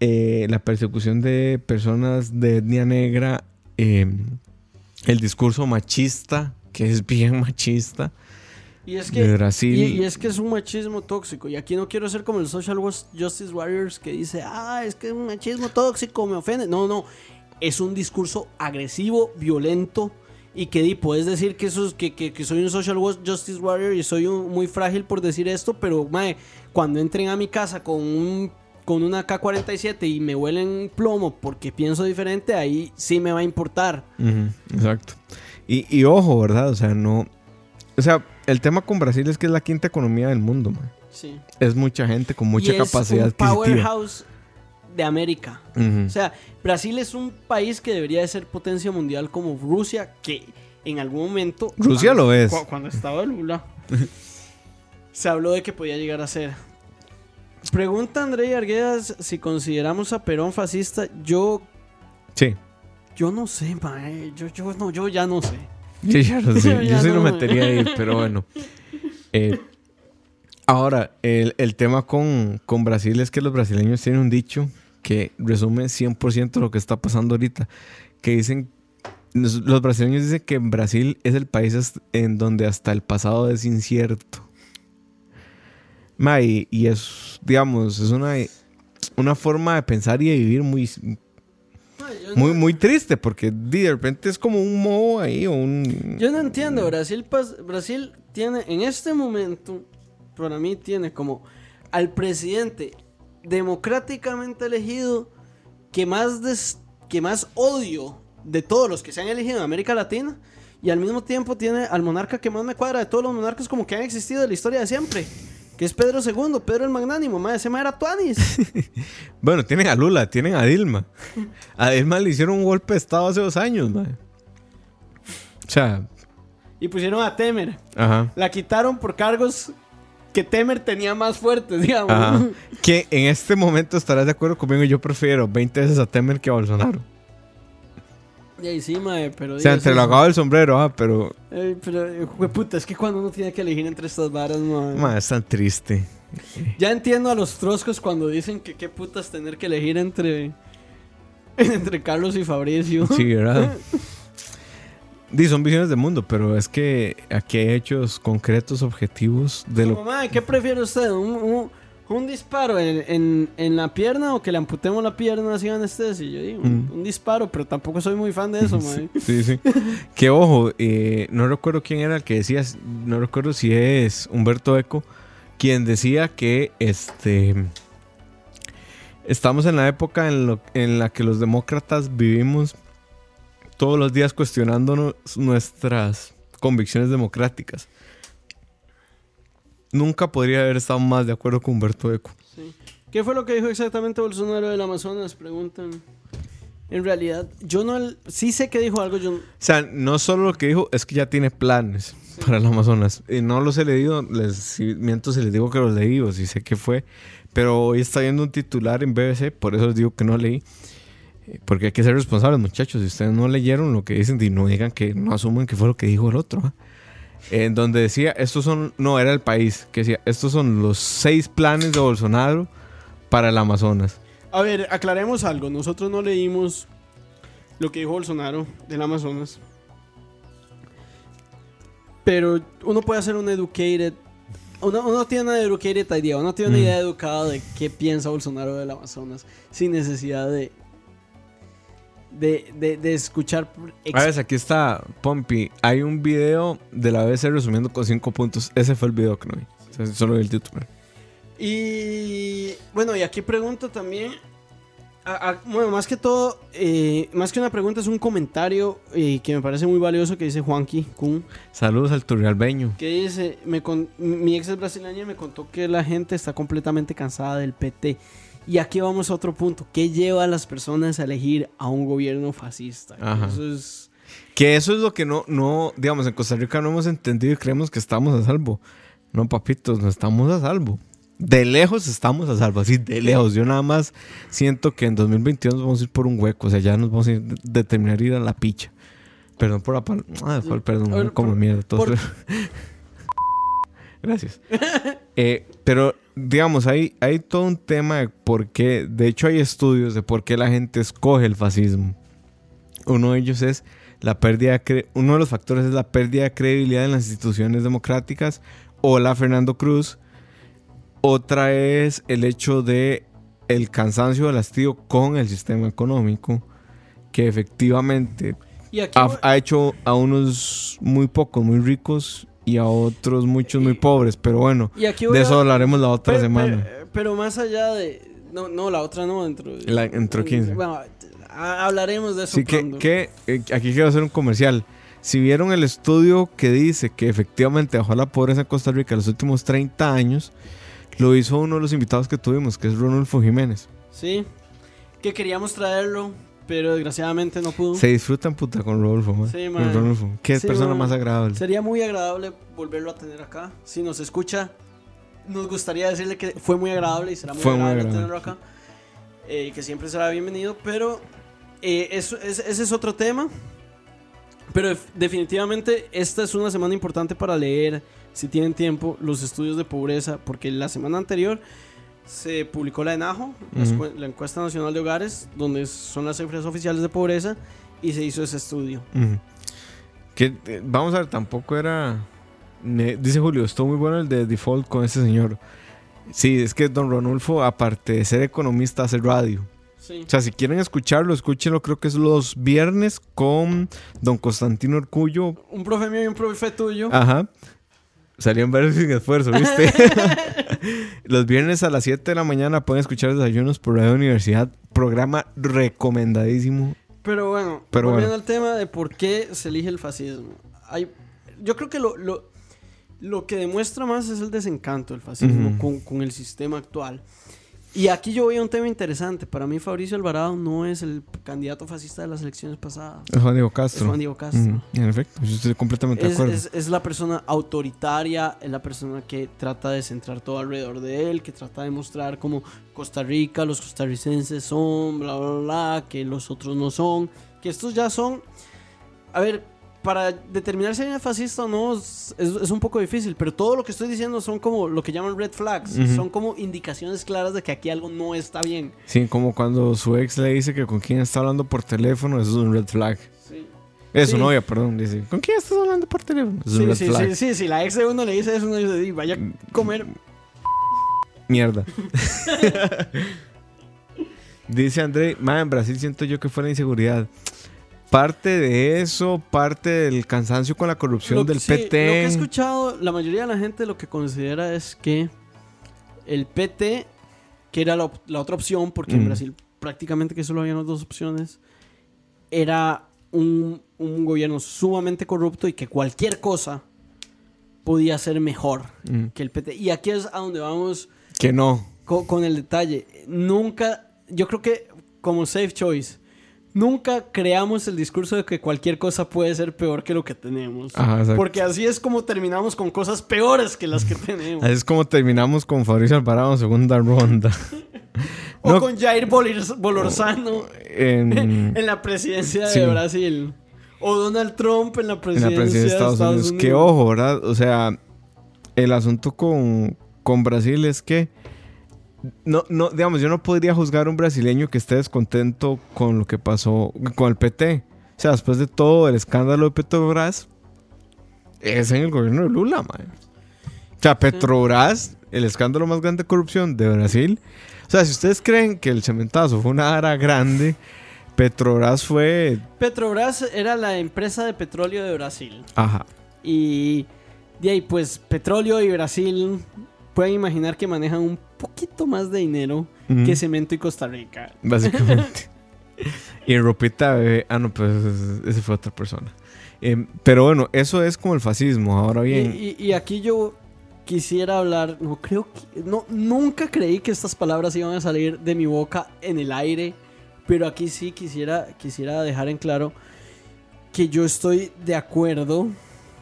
eh, la persecución de personas de etnia negra, eh, el discurso machista, que es bien machista, Y es de que, Brasil. y, y es que es un machismo tóxico. Y aquí no quiero ser como el Social Justice Warriors que dice, ah, es que es un machismo tóxico, me ofende. No, no. Es un discurso agresivo, violento. Y que di, puedes decir que, eso es- que, que- que soy un Social Justice Warrior y soy un- muy frágil por decir esto. Pero, mae, cuando entren a mi casa con un con una K-47 y me huelen plomo porque pienso diferente, ahí sí me va a importar. Exacto. Y, y ojo, ¿verdad? O sea, no. O sea, el tema con Brasil es que es la quinta economía del mundo, man. Sí. Es mucha gente con mucha Y es capacidad un powerhouse de América. O sea, Brasil es un país que debería de ser potencia mundial como Rusia, que en algún momento... Rusia cuando- lo es. cu- Cuando estaba Lula, se habló de que podía llegar a ser. Pregunta André Arguedas si consideramos a Perón fascista. Yo, Sí. yo no sé, mae. Yo, yo, no, yo ya no sé. Yo ya lo sé. Yo sí no, lo metería ahí, pero bueno. Eh, ahora, el, el tema con, con Brasil es que los brasileños tienen un dicho que resume 100% lo que está pasando ahorita. Que dicen, los brasileños dicen que Brasil es el país en donde hasta el pasado es incierto. Y, es, digamos, es una, una forma de pensar y de vivir muy, muy, muy triste, porque de repente es como un moho ahí o un... Yo no entiendo, Brasil, Brasil tiene en este momento, para mí tiene como al presidente democráticamente elegido que más, des- que más odio de todos los que se han elegido en América Latina y al mismo tiempo tiene al monarca que más me cuadra de todos los monarcas como que han existido de la historia de siempre. Que es Pedro II, Pedro el Magnánimo, madre, ese mae era Tuanis. Bueno, tienen a Lula, tienen a Dilma. A Dilma le hicieron un golpe de estado hace dos años, man. O sea, y pusieron a Temer. ajá. La quitaron por cargos que Temer tenía más fuertes, digamos. Ajá. Que en este momento estarás de acuerdo conmigo, yo prefiero 20 veces a Temer que a Bolsonaro. Y ahí sí, mae, pero... O sea, entre lo acabo del sombrero, ah, pero Ey, pero, eh, puta, es que cuando uno tiene que elegir entre estas varas, mae. man, es tan triste. Ya entiendo a los troscos cuando dicen que qué putas tener que elegir entre... entre Carlos y Fabricio. Sí, ¿verdad? Di, son visiones de mundo, pero es que aquí hay hechos concretos, objetivos de lo Como, mae, ¿qué prefiere usted? ¿Un, un- un disparo en, en- en la pierna o que le amputemos la pierna sin anestesia? Yo digo, Mm. un disparo, pero tampoco soy muy fan de eso, mae. Sí, sí. que ojo, eh, no recuerdo quién era el que decía, no recuerdo si es Humberto Eco, quien decía que este estamos en la época en, lo- en la que los demócratas vivimos todos los días cuestionándonos nuestras convicciones democráticas. Nunca podría haber estado más de acuerdo con Humberto Eco. Sí. ¿Qué fue lo que dijo exactamente Bolsonaro del Amazonas? Preguntan. En realidad, yo no... Sí sé que dijo algo, yo... O sea, no solo lo que dijo, es que ya tiene planes para el Amazonas. Y no los he leído, les si miento si les digo que los leí o si sé qué fue. Pero hoy está viendo un titular en BBC, por eso les digo que no leí. Eh, Porque hay que ser responsables, muchachos. Si ustedes no leyeron lo que dicen, y no digan que no asumen que fue lo que dijo el otro. ¿ah? En donde decía, estos son, no era el país, que decía, estos son los seis planes de Bolsonaro para el Amazonas. A ver, aclaremos algo. Nosotros no leímos lo que dijo Bolsonaro del Amazonas. Pero uno puede hacer un educated. Uno, uno tiene una educated idea. Uno tiene una Mm. idea educada de qué piensa Bolsonaro del Amazonas. Sin necesidad de. De, de, de escuchar. A ver, aquí está Pompi. Hay un video de la BBC resumiendo con cinco puntos. Ese fue el video que no vi. O sea, solo vi el título. Y bueno, y aquí pregunto también. a- a- bueno, más que todo, eh, más que una pregunta, es un comentario eh, que me parece muy valioso que dice Juanqui Kun. Saludos al turrialbeño. Que dice: me con- Mi ex es brasileña y me contó que la gente está completamente cansada del PT. Y aquí vamos a otro punto. ¿Qué lleva a las personas a elegir a un gobierno fascista? Ajá. Eso es. Que eso es lo que no, no, digamos, en Costa Rica no hemos entendido y creemos que estamos a salvo. No, papitos, no estamos a salvo. De lejos estamos a salvo, así de lejos. Yo nada más siento que en 2022 nos vamos a ir por un hueco, o sea, ya nos vamos a ir, determinar ir a la picha. Perdón por la pal ah, perdón, ver, como por- mierda. por- Gracias. Eh, pero, digamos, hay, hay todo un tema de por qué, de hecho hay estudios de por qué la gente escoge el fascismo. Uno de ellos es la pérdida, de uno de los factores es la pérdida de credibilidad en las instituciones democráticas. Hola, Fernando Cruz. Otra es el hecho de el cansancio del hastío con el sistema económico, que efectivamente Y aquí, ha, ha hecho a unos muy pocos muy ricos y a otros muchos muy pobres. Pero bueno, y aquí voy de a- eso hablaremos la otra pero, semana. Pero, pero más allá de. No, no, la otra no, dentro de. La- dentro de 15. Bueno, hablaremos de eso Así que, pronto. que, eh, aquí quiero hacer un comercial. Si vieron el estudio que dice que efectivamente bajó la pobreza en Costa Rica en los últimos 30 años, lo hizo uno de los invitados que tuvimos, que es Ronulfo Jiménez. Sí. Que queríamos traerlo, pero desgraciadamente no pudo. Se disfrutan puta con Rodolfo, man. Sí, Con man. Rodolfo. Qué Sí, persona man. más agradable. Sería muy agradable volverlo a tener acá. Si nos escucha, nos gustaría decirle que fue muy agradable y será muy agradable tenerlo acá. Eh, que siempre será bienvenido, pero eh, eso, es- ese es otro tema. Pero def- definitivamente esta es una semana importante para leer, si tienen tiempo, los estudios de pobreza, porque la semana anterior se publicó la ENAJO, la Ujú. escue- la encuesta nacional de hogares, donde son las cifras oficiales de pobreza, y se hizo ese estudio. Que, eh, vamos a ver, tampoco era. me- dice Julio, estuvo muy bueno el de default con ese señor. Sí, es que don Ronulfo, aparte de ser economista, hace radio. Sí. O sea, si quieren escucharlo, escúchenlo. Creo que es los viernes con don Constantino Orcullo. Un profe mío y un profe tuyo. Ajá. Salían varios sin esfuerzo, ¿viste? los viernes a las 7 de la mañana pueden escuchar Desayunos por Radio Universidad. Programa recomendadísimo. Pero bueno, Pero volviendo bueno. al tema de por qué se elige el fascismo. Hay, yo creo que lo, lo, lo que demuestra más es el desencanto del fascismo Ujú. con, con el sistema actual. Y aquí yo veo un tema interesante. Para mí Fabricio Alvarado no es el candidato fascista de las elecciones pasadas. Es Juan Diego Es Castro. Juan Diego Castro. En efecto, yo estoy completamente de Es, acuerdo. es- es la persona autoritaria, es la persona que trata de centrar todo alrededor de él, que trata de mostrar como Costa Rica, los costarricenses son, bla, bla, bla, que los otros no son, que estos ya son... A ver, para determinar si alguien es fascista o no es, un poco difícil, pero todo lo que estoy diciendo son como lo que llaman red flags, son como indicaciones claras de que aquí algo no está bien. Sí, como cuando su ex le dice que con quién está hablando por teléfono, eso es un red flag. Sí. Es su Sí. novia, perdón, dice. ¿Con quién estás hablando por teléfono? Un Sí, red sí, flag. sí, sí, si la ex de uno le dice eso, uno dice, "Di, vaya a comer Mierda. dice André, "Ma, en Brasil siento yo que fue la inseguridad. Parte de eso, parte del cansancio con la corrupción Lo del sí, Lo PT. que he escuchado, la mayoría de la gente lo que considera es que el PT, que era la, otra opción, porque en Mm. Brasil prácticamente que solo habían las dos opciones, era un, un gobierno sumamente corrupto y que cualquier cosa podía ser mejor Mm, que el PT. Y aquí es a donde vamos que no. co- con, el detalle. Nunca, yo creo que como safe choice, nunca creamos el discurso de que cualquier cosa puede ser peor que lo que tenemos. Ajá. Porque así es como terminamos con cosas peores que las que tenemos. Así es como terminamos con Fabricio Alvarado en segunda ronda. o no. con Jair Bolorzano en, en la presidencia Sí. de Brasil. O Donald Trump en la en presidencia, la presidencia de Estados, Unidos. Que ojo, ¿verdad? O sea, el asunto con, con Brasil es que, no, no, digamos, yo no podría juzgar a un brasileño que esté descontento con lo que pasó con el PT. O sea, después de todo el escándalo de Petrobras, es en el gobierno de Lula, man. O sea, Petrobras, el escándalo más grande de corrupción de Brasil. O sea, si ustedes creen que el cementazo fue una ara grande, Petrobras fue... Petrobras era la empresa de petróleo de Brasil. Ajá. Y de ahí, pues, petróleo y Brasil pueden imaginar que manejan un poquito más de dinero que Cemento y Costa Rica. Básicamente. y ropita bebé. Ah, no, pues ese- fue otra persona. Em, pero bueno, eso es como el fascismo. Ahora Y, bien, y- y aquí yo quisiera hablar, no creo que, no, nunca creí que estas palabras iban a salir de mi boca en el aire, pero aquí sí quisiera, quisiera dejar en claro que yo estoy de acuerdo,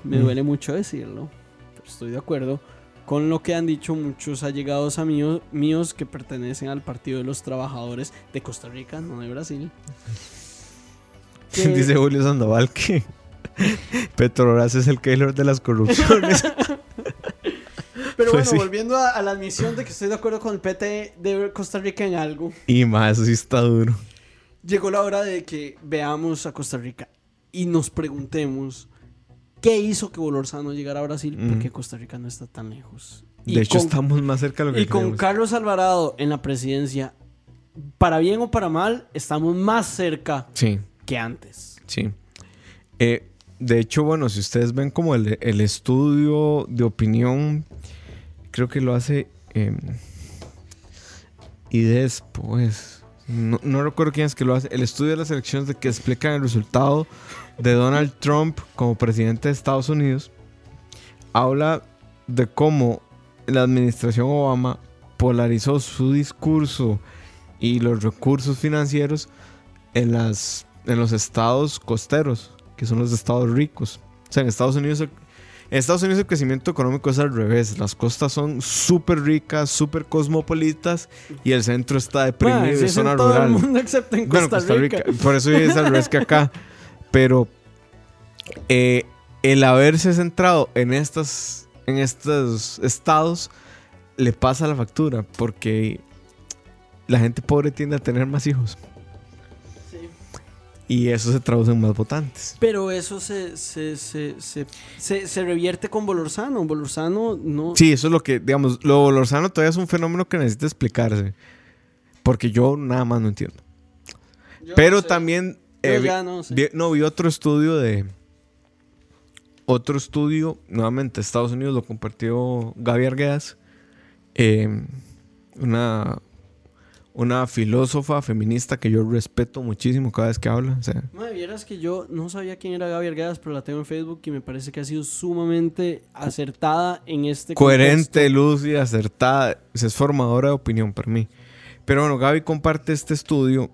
me Mm. duele mucho decirlo, pero estoy de acuerdo con lo que han dicho muchos allegados amigos míos que pertenecen al Partido de los Trabajadores de Costa Rica, no de Brasil. Que- Dice Julio Sandoval que Petrobras es el Keylor de las corrupciones. Pero Pues bueno, sí. volviendo a, a la admisión de que estoy de acuerdo con el PT de Costa Rica en algo, y más, eso sí está duro. llegó la hora de que veamos a Costa Rica y nos preguntemos qué hizo que Bolorzano llegara a Brasil, Mm. porque Costa Rica no está tan lejos. Y De hecho, con- estamos más cerca de lo que Y con. Carlos Alvarado en la presidencia, para bien o para mal, estamos más cerca Sí, que antes. sí. Eh, de hecho, bueno, si ustedes ven como el, el estudio de opinión, creo que lo hace eh, IDES, pues. No, no recuerdo quién es que lo hace. El estudio de las elecciones de que explican el resultado de Donald Trump como presidente de Estados Unidos habla de cómo la administración Obama polarizó su discurso y los recursos financieros en, las, en los estados costeros, que son los estados ricos. O sea, en Estados Unidos, el- en Estados Unidos el crecimiento económico es al revés. Las costas son súper ricas, súper cosmopolitas y el centro está deprimido Bueno, es zona en todo rural. el mundo excepto en Bueno, Costa, Rica. Por eso es al revés que acá. Pero eh, el haberse centrado en estas, en estos estados le pasa la factura porque la gente pobre tiende a tener más hijos Sí. y eso se traduce en más votantes. Pero eso se, se, se, se, revierte con Bolorzano. Bolorzano no... Sí, eso es lo que, digamos, lo Bolorzano todavía es un fenómeno que necesita explicarse porque yo nada más no entiendo. Yo Pero no sé. también eh, vi- ya no sé. vi- no vi otro estudio de otro estudio nuevamente Estados Unidos lo compartió Gaby Arguedas eh, una una filósofa feminista que yo respeto muchísimo cada vez que habla o sea, Madre, vieras que yo no sabía quién era Gaby Arguedas, pero la tengo en Facebook y me parece que ha sido sumamente acertada en este coherente, lúcida, acertada, es formadora de opinión para mí. Pero bueno, Gaby comparte este estudio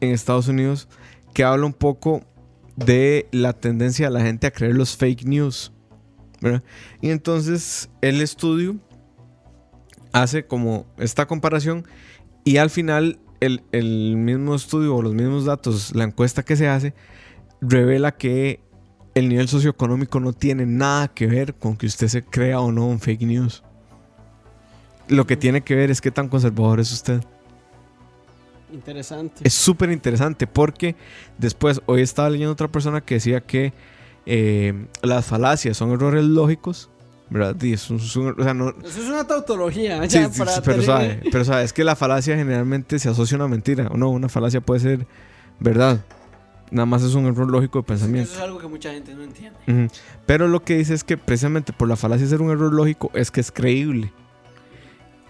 en Estados Unidos que habla un poco de la tendencia de la gente a creer los fake news. ¿verdad? Y entonces el estudio hace como esta comparación y al final el, el mismo estudio o los mismos datos, la encuesta que se hace, revela que el nivel socioeconómico no tiene nada que ver con que usted se crea o no un fake news. Lo que tiene que ver es qué tan conservador es usted. Interesante. Es súper interesante porque después, hoy estaba leyendo otra persona que decía que eh, las falacias son errores lógicos, ¿verdad? Y es un- es un- o sea, no, Eso es una tautología. Sí, ya, sí, para pero, sabe, pero sabe, es que la falacia generalmente se asocia a una mentira. O no, una falacia puede ser verdad. Nada más es un error lógico de pensamiento. Eso es algo que mucha gente no entiende. Pero lo que dice es que precisamente por la falacia ser un error lógico es que es creíble.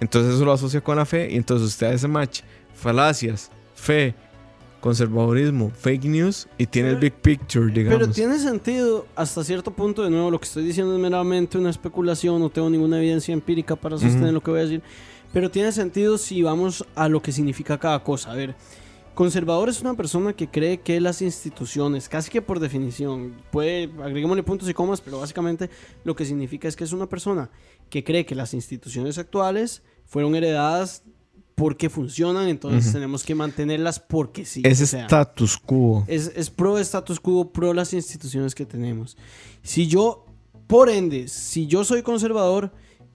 Entonces eso lo asocia con la fe y entonces usted hace match falacias, fe, conservadurismo, fake news y tiene el big picture, digamos. Pero tiene sentido hasta cierto punto. De nuevo, lo que estoy diciendo es meramente una especulación. No tengo ninguna evidencia empírica para sostener lo que voy a decir. Pero tiene sentido si vamos a lo que significa cada cosa. A ver, conservador es una persona que cree que las instituciones, casi que por definición, puede, agreguémosle puntos y comas, pero básicamente lo que significa es que es una persona que cree que las instituciones actuales fueron heredadas porque funcionan, entonces tenemos que mantenerlas porque sí. es o sea, status quo. es, es pro status quo, pro las instituciones que tenemos. Si yo, por ende, si yo soy conservador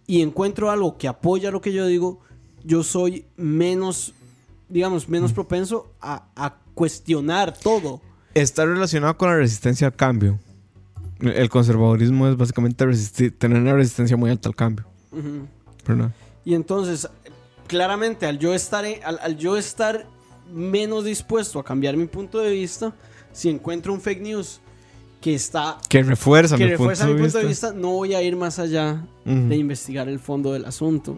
y encuentro algo que apoya lo que yo digo, yo soy menos, digamos, menos propenso a, a cuestionar todo. Está relacionado con la resistencia al cambio. El conservadurismo es básicamente resistir, tener una resistencia muy alta al cambio. Ujú. ¿verdad? Y entonces, claramente, al yo estar, al, al yo estar menos dispuesto a cambiar mi punto de vista, si encuentro un fake news que está Que refuerza que mi refuerza punto mi de punto de vista. vista, no voy a ir más allá de investigar el fondo del asunto.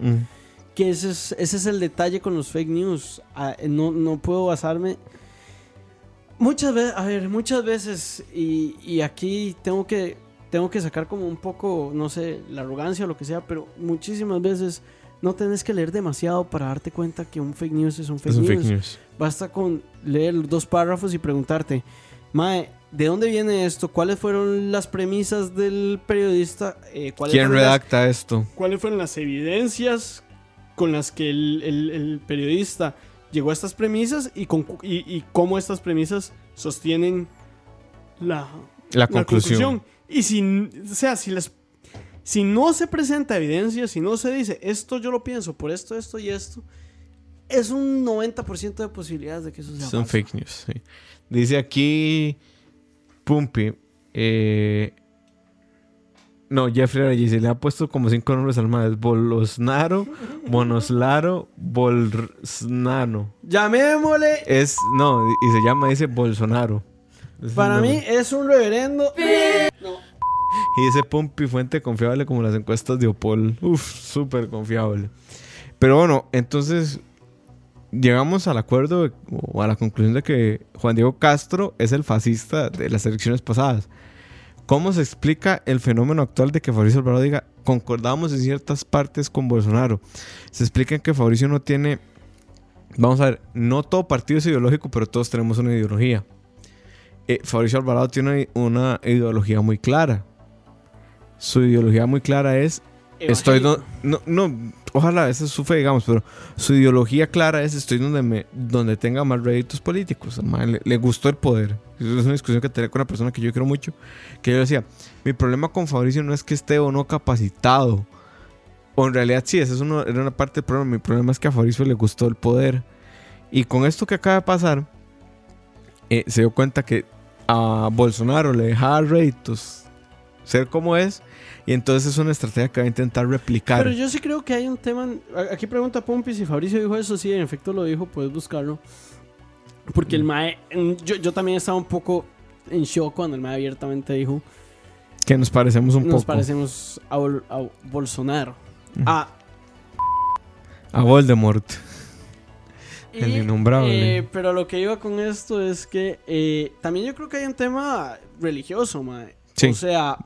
Que ese es, ese es el detalle con los fake news. Ah, no, no puedo basarme. Muchas veces, a ver, muchas veces, y, y aquí tengo que, tengo que sacar como un poco, no sé, la arrogancia o lo que sea, pero muchísimas veces no tenés que leer demasiado para darte cuenta que un fake news es un fake, Es un news. fake news. Basta con leer dos párrafos y preguntarte, Mae, ¿de dónde viene esto? ¿Cuáles fueron las premisas del periodista? Eh, ¿cuáles ¿Quién las- redacta esto? ¿Cuáles fueron las evidencias con las que el, el- el periodista llegó a estas premisas y, con- y, y cómo estas premisas sostienen la, La la conclusión. Y si, o sea, si, las, si no se presenta evidencia, si no se dice esto yo lo pienso por esto, esto y esto, es un 90% de posibilidades de que eso sea Son falso. fake news, sí. Dice aquí Pumpi. eh, no, Jeffrey Arellisi le ha puesto como cinco nombres al más. Bolosnaro, Bonoslaro, Bolsnano. Llamémosle, Es, no, y se llama, dice Bolsonaro. Es para mí es un reverendo. Y dice Pumpi, fuente confiable como las encuestas de Opol. Uf, súper confiable. Pero bueno, entonces llegamos al acuerdo o a la conclusión de que Juan Diego Castro es el fascista de las elecciones pasadas. ¿Cómo se explica el fenómeno actual de que Fabricio Alvarado diga concordamos en ciertas partes con Bolsonaro? Se explica que Fabricio no tiene, vamos a ver, no todo partido es ideológico, pero todos tenemos una ideología. Eh, Fabricio Alvarado tiene una ideología muy clara. Su ideología muy clara es Estoy do- no, no, ojalá esa es su fe, digamos, pero su ideología clara es estoy donde me, donde tenga más réditos políticos. Le, le gustó el poder. Es una discusión que tenía con una persona que yo quiero mucho. Que yo decía, mi problema con Fabricio no es que esté o no capacitado. O en realidad sí, esa es uno- era una parte del problema. Mi problema es que a Fabricio le gustó el poder. Y con esto que acaba de pasar, eh, se dio cuenta que a Bolsonaro le dejaba réditos ser como es. Y entonces es una estrategia que va a intentar replicar. Pero yo sí creo que hay un tema. a- Aquí pregunta Pompi si Fabricio dijo eso. Sí, en efecto lo dijo, puedes buscarlo. Porque el Mae. mm, Yo, yo también estaba un poco en shock cuando el Mae abiertamente dijo: Que nos parecemos un Nos poco parecemos a, Bol- a Bolsonaro. Ujú. Ah, a Voldemort. y, El innombrable. eh, pero lo que iba con esto es que eh, también yo creo que hay un tema religioso, Mae. Sí. O sea,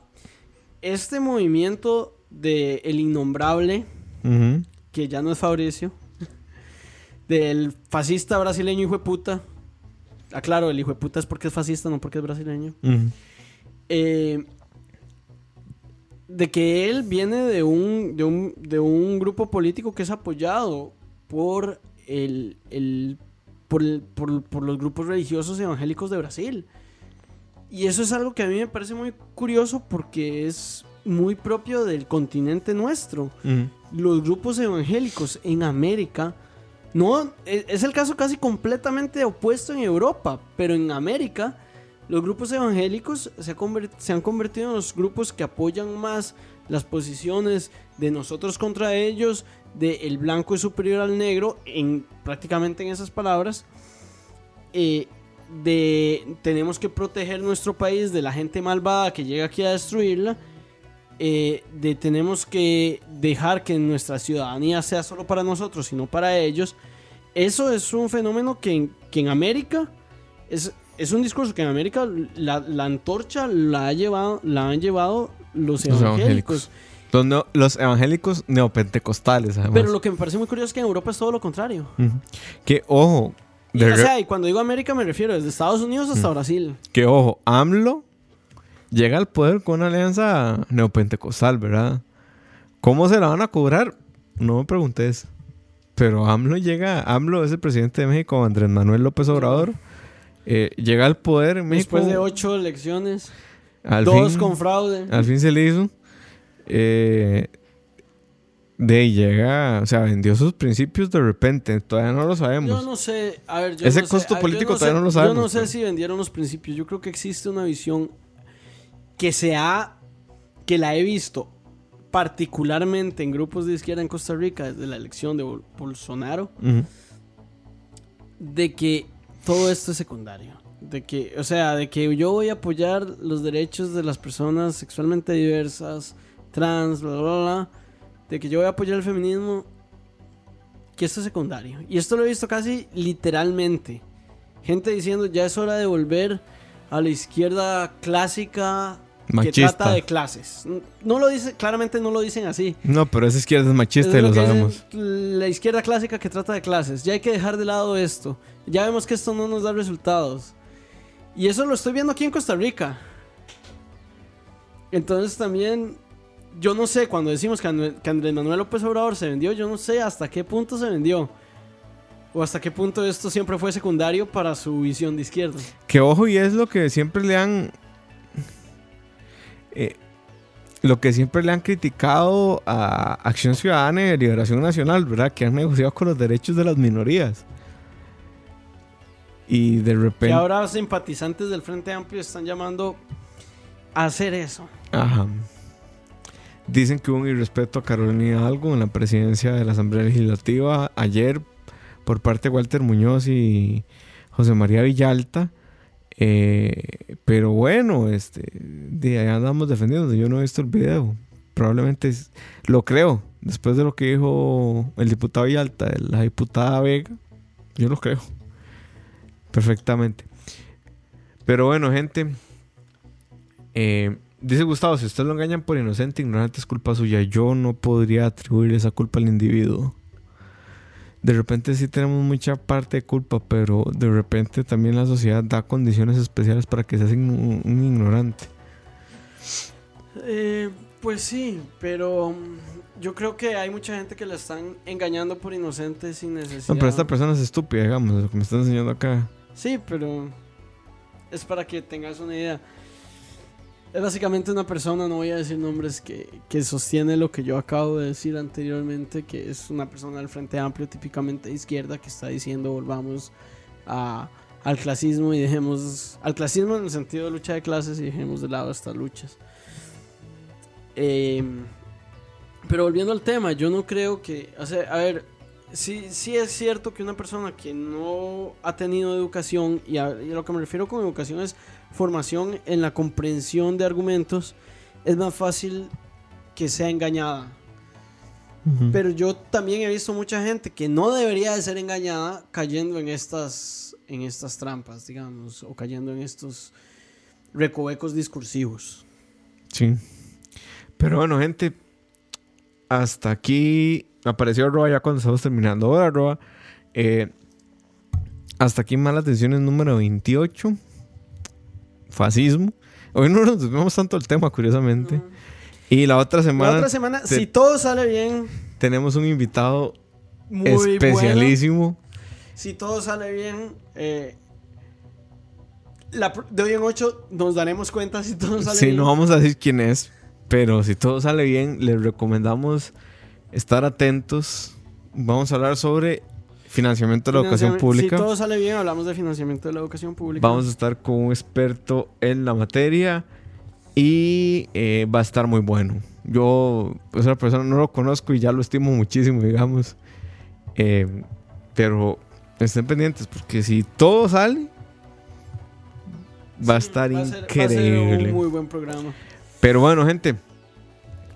este movimiento de El Innombrable. Que ya no es Fabricio, del fascista brasileño hijo de puta. Aclaro, el hijo de puta es porque es fascista, no porque es brasileño. Eh, de que él viene de un, de, un, de un grupo político que es apoyado por, el, el- por, el- por- por los grupos religiosos evangélicos de Brasil. Y eso es algo que a mí me parece muy curioso porque es muy propio del continente nuestro Ujú. los grupos evangélicos en América no e- es el caso casi completamente opuesto en Europa, pero en América los grupos evangélicos se, ha se han convertido en los grupos que apoyan más las posiciones de nosotros contra ellos, de el blanco es superior al negro, en prácticamente en esas palabras, eh, de tenemos que proteger nuestro país de la gente malvada que llega aquí a destruirla eh, de tenemos que dejar que nuestra ciudadanía sea solo para nosotros y no para ellos. Eso es un fenómeno que en, que en América es, es un discurso que en América la, la antorcha la, ha llevado, la han llevado los Los evangélicos. evangélicos. Los, los evangélicos neopentecostales, además. Pero lo que me parece muy curioso es que en Europa es todo lo contrario. Ujú. Que ojo, Y, o sea, y cuando digo América me refiero desde Estados Unidos hasta Brasil. que ojo, AMLO llega al poder con una alianza neopentecostal, ¿verdad? ¿Cómo se la van a cobrar? No me preguntes. Pero AMLO llega, AMLO es el presidente de México, Andrés Manuel López Obrador. eh, llega al poder en México. Después de ocho elecciones, al dos fin- con fraude. Al fin se le hizo. Eh, de ahí llega, o sea, vendió sus principios de repente. Todavía no lo sabemos. Yo no sé, a ver, yo Ese no sé, costo yo político no sé- todavía no lo Yo no sabemos, sé pero- si vendieron los principios. Yo creo que existe una visión que se ha, que la he visto particularmente en grupos de izquierda en Costa Rica desde la elección de Bol- Bolsonaro, de que todo esto es secundario. De que, o sea, de que yo voy a apoyar los derechos de las personas sexualmente diversas, trans, bla, bla, bla. De que yo voy a apoyar el feminismo, que esto es secundario. Y esto lo he visto casi literalmente. Gente diciendo, ya es hora de volver a la izquierda clásica que trata de clases. No lo dice, claramente no lo dicen así. No, pero esa izquierda es machista Es y lo sabemos. La izquierda clásica que trata de clases. Ya hay que dejar de lado esto. Ya vemos que esto no nos da resultados. Y eso lo estoy viendo aquí en Costa Rica. Entonces también, yo no sé, cuando decimos que, Andrés Manuel López Obrador se vendió, yo no sé hasta qué punto se vendió. O hasta qué punto esto siempre fue secundario para su visión de izquierda. Que ojo, y es lo que siempre le han... Eh, lo que siempre le han criticado a Acción Ciudadana y Liberación Nacional, ¿verdad? Que han negociado con los derechos de las minorías. Y de repente... Y ahora simpatizantes del Frente Amplio están llamando a hacer eso. Ajá. Dicen que hubo un irrespeto a Carolina Algo en la presidencia de la Asamblea Legislativa ayer por parte de Walter Muñoz y José María Villalta. Eh, pero bueno, este, de ahí andamos defendiendo. Yo no he visto el video. Probablemente lo creo. Después de lo que dijo el diputado Villalta, la diputada Vega, yo lo creo. Perfectamente. Pero bueno, gente. Eh, dice Gustavo, si ustedes lo engañan por inocente, ignorante es culpa suya. Yo no podría atribuir esa culpa al individuo de repente sí tenemos mucha parte de culpa, pero de repente también la sociedad da condiciones especiales para que seas un, ignorante. Eh, pues sí, pero mm, yo creo que hay mucha gente que la están engañando por inocente sin necesidad. No, pero esta persona es estúpida, digamos, lo que me están enseñando acá. Sí, pero es para que tengas una idea. Es básicamente una persona, no voy a decir nombres, que, sostiene lo que yo acabo de decir anteriormente, que es una persona del Frente Amplio, típicamente de izquierda, que está diciendo volvamos al clasismo y dejemos, al clasismo en el sentido de lucha de clases y dejemos de lado estas luchas. Em, pero volviendo al tema, yo no creo que, o sea, a ver, sí, sí es cierto que una persona que no ha tenido educación, y a lo que me refiero con educación es formación en la comprensión de argumentos, es más fácil que sea engañada. Pero yo también he visto mucha gente que no debería de ser engañada cayendo en estas, en estas trampas, digamos, o cayendo en estos recovecos discursivos. Sí. Pero bueno, gente, hasta aquí apareció Roa ya cuando estamos terminando. Hola, Roa. Eh, hasta aquí malas decisiones número 28 fascismo. Hoy no nos vemos tanto el tema, curiosamente. Y la otra semana. La otra semana, si todo sale bien. Tenemos un invitado muy especialísimo. Si todo sale bien, eh, de hoy en ocho nos daremos cuenta si todo sale bien. Sí, no vamos a decir quién es, pero si todo sale bien, les recomendamos estar atentos. Vamos a hablar sobre Financiamiento de la educación pública. Si todo sale bien, hablamos de financiamiento de la educación pública. Vamos a estar con un experto en la materia y eh, va a estar muy bueno. Yo, pues, una persona no lo conozco y ya lo estimo muchísimo, digamos. Eh, pero estén pendientes porque si todo sale, va a estar increíble. un muy buen programa. Pero bueno, gente,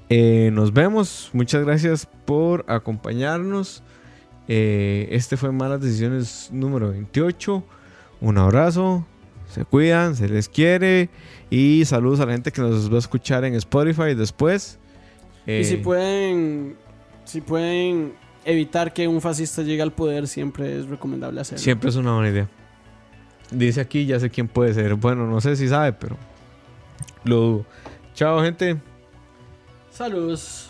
eh, nos vemos. Muchas gracias por acompañarnos. Eh, este fue Malas Decisiones número 28. Un abrazo, se cuidan, se les quiere y saludos a la gente que nos va a escuchar en Spotify después. y si eh, pueden, si pueden evitar que un fascista llegue al poder, siempre es recomendable hacerlo. Siempre es una buena idea. Dice aquí, ya sé quién puede ser. Bueno, no sé si sabe, pero lo dudo. Chao, gente. Saludos.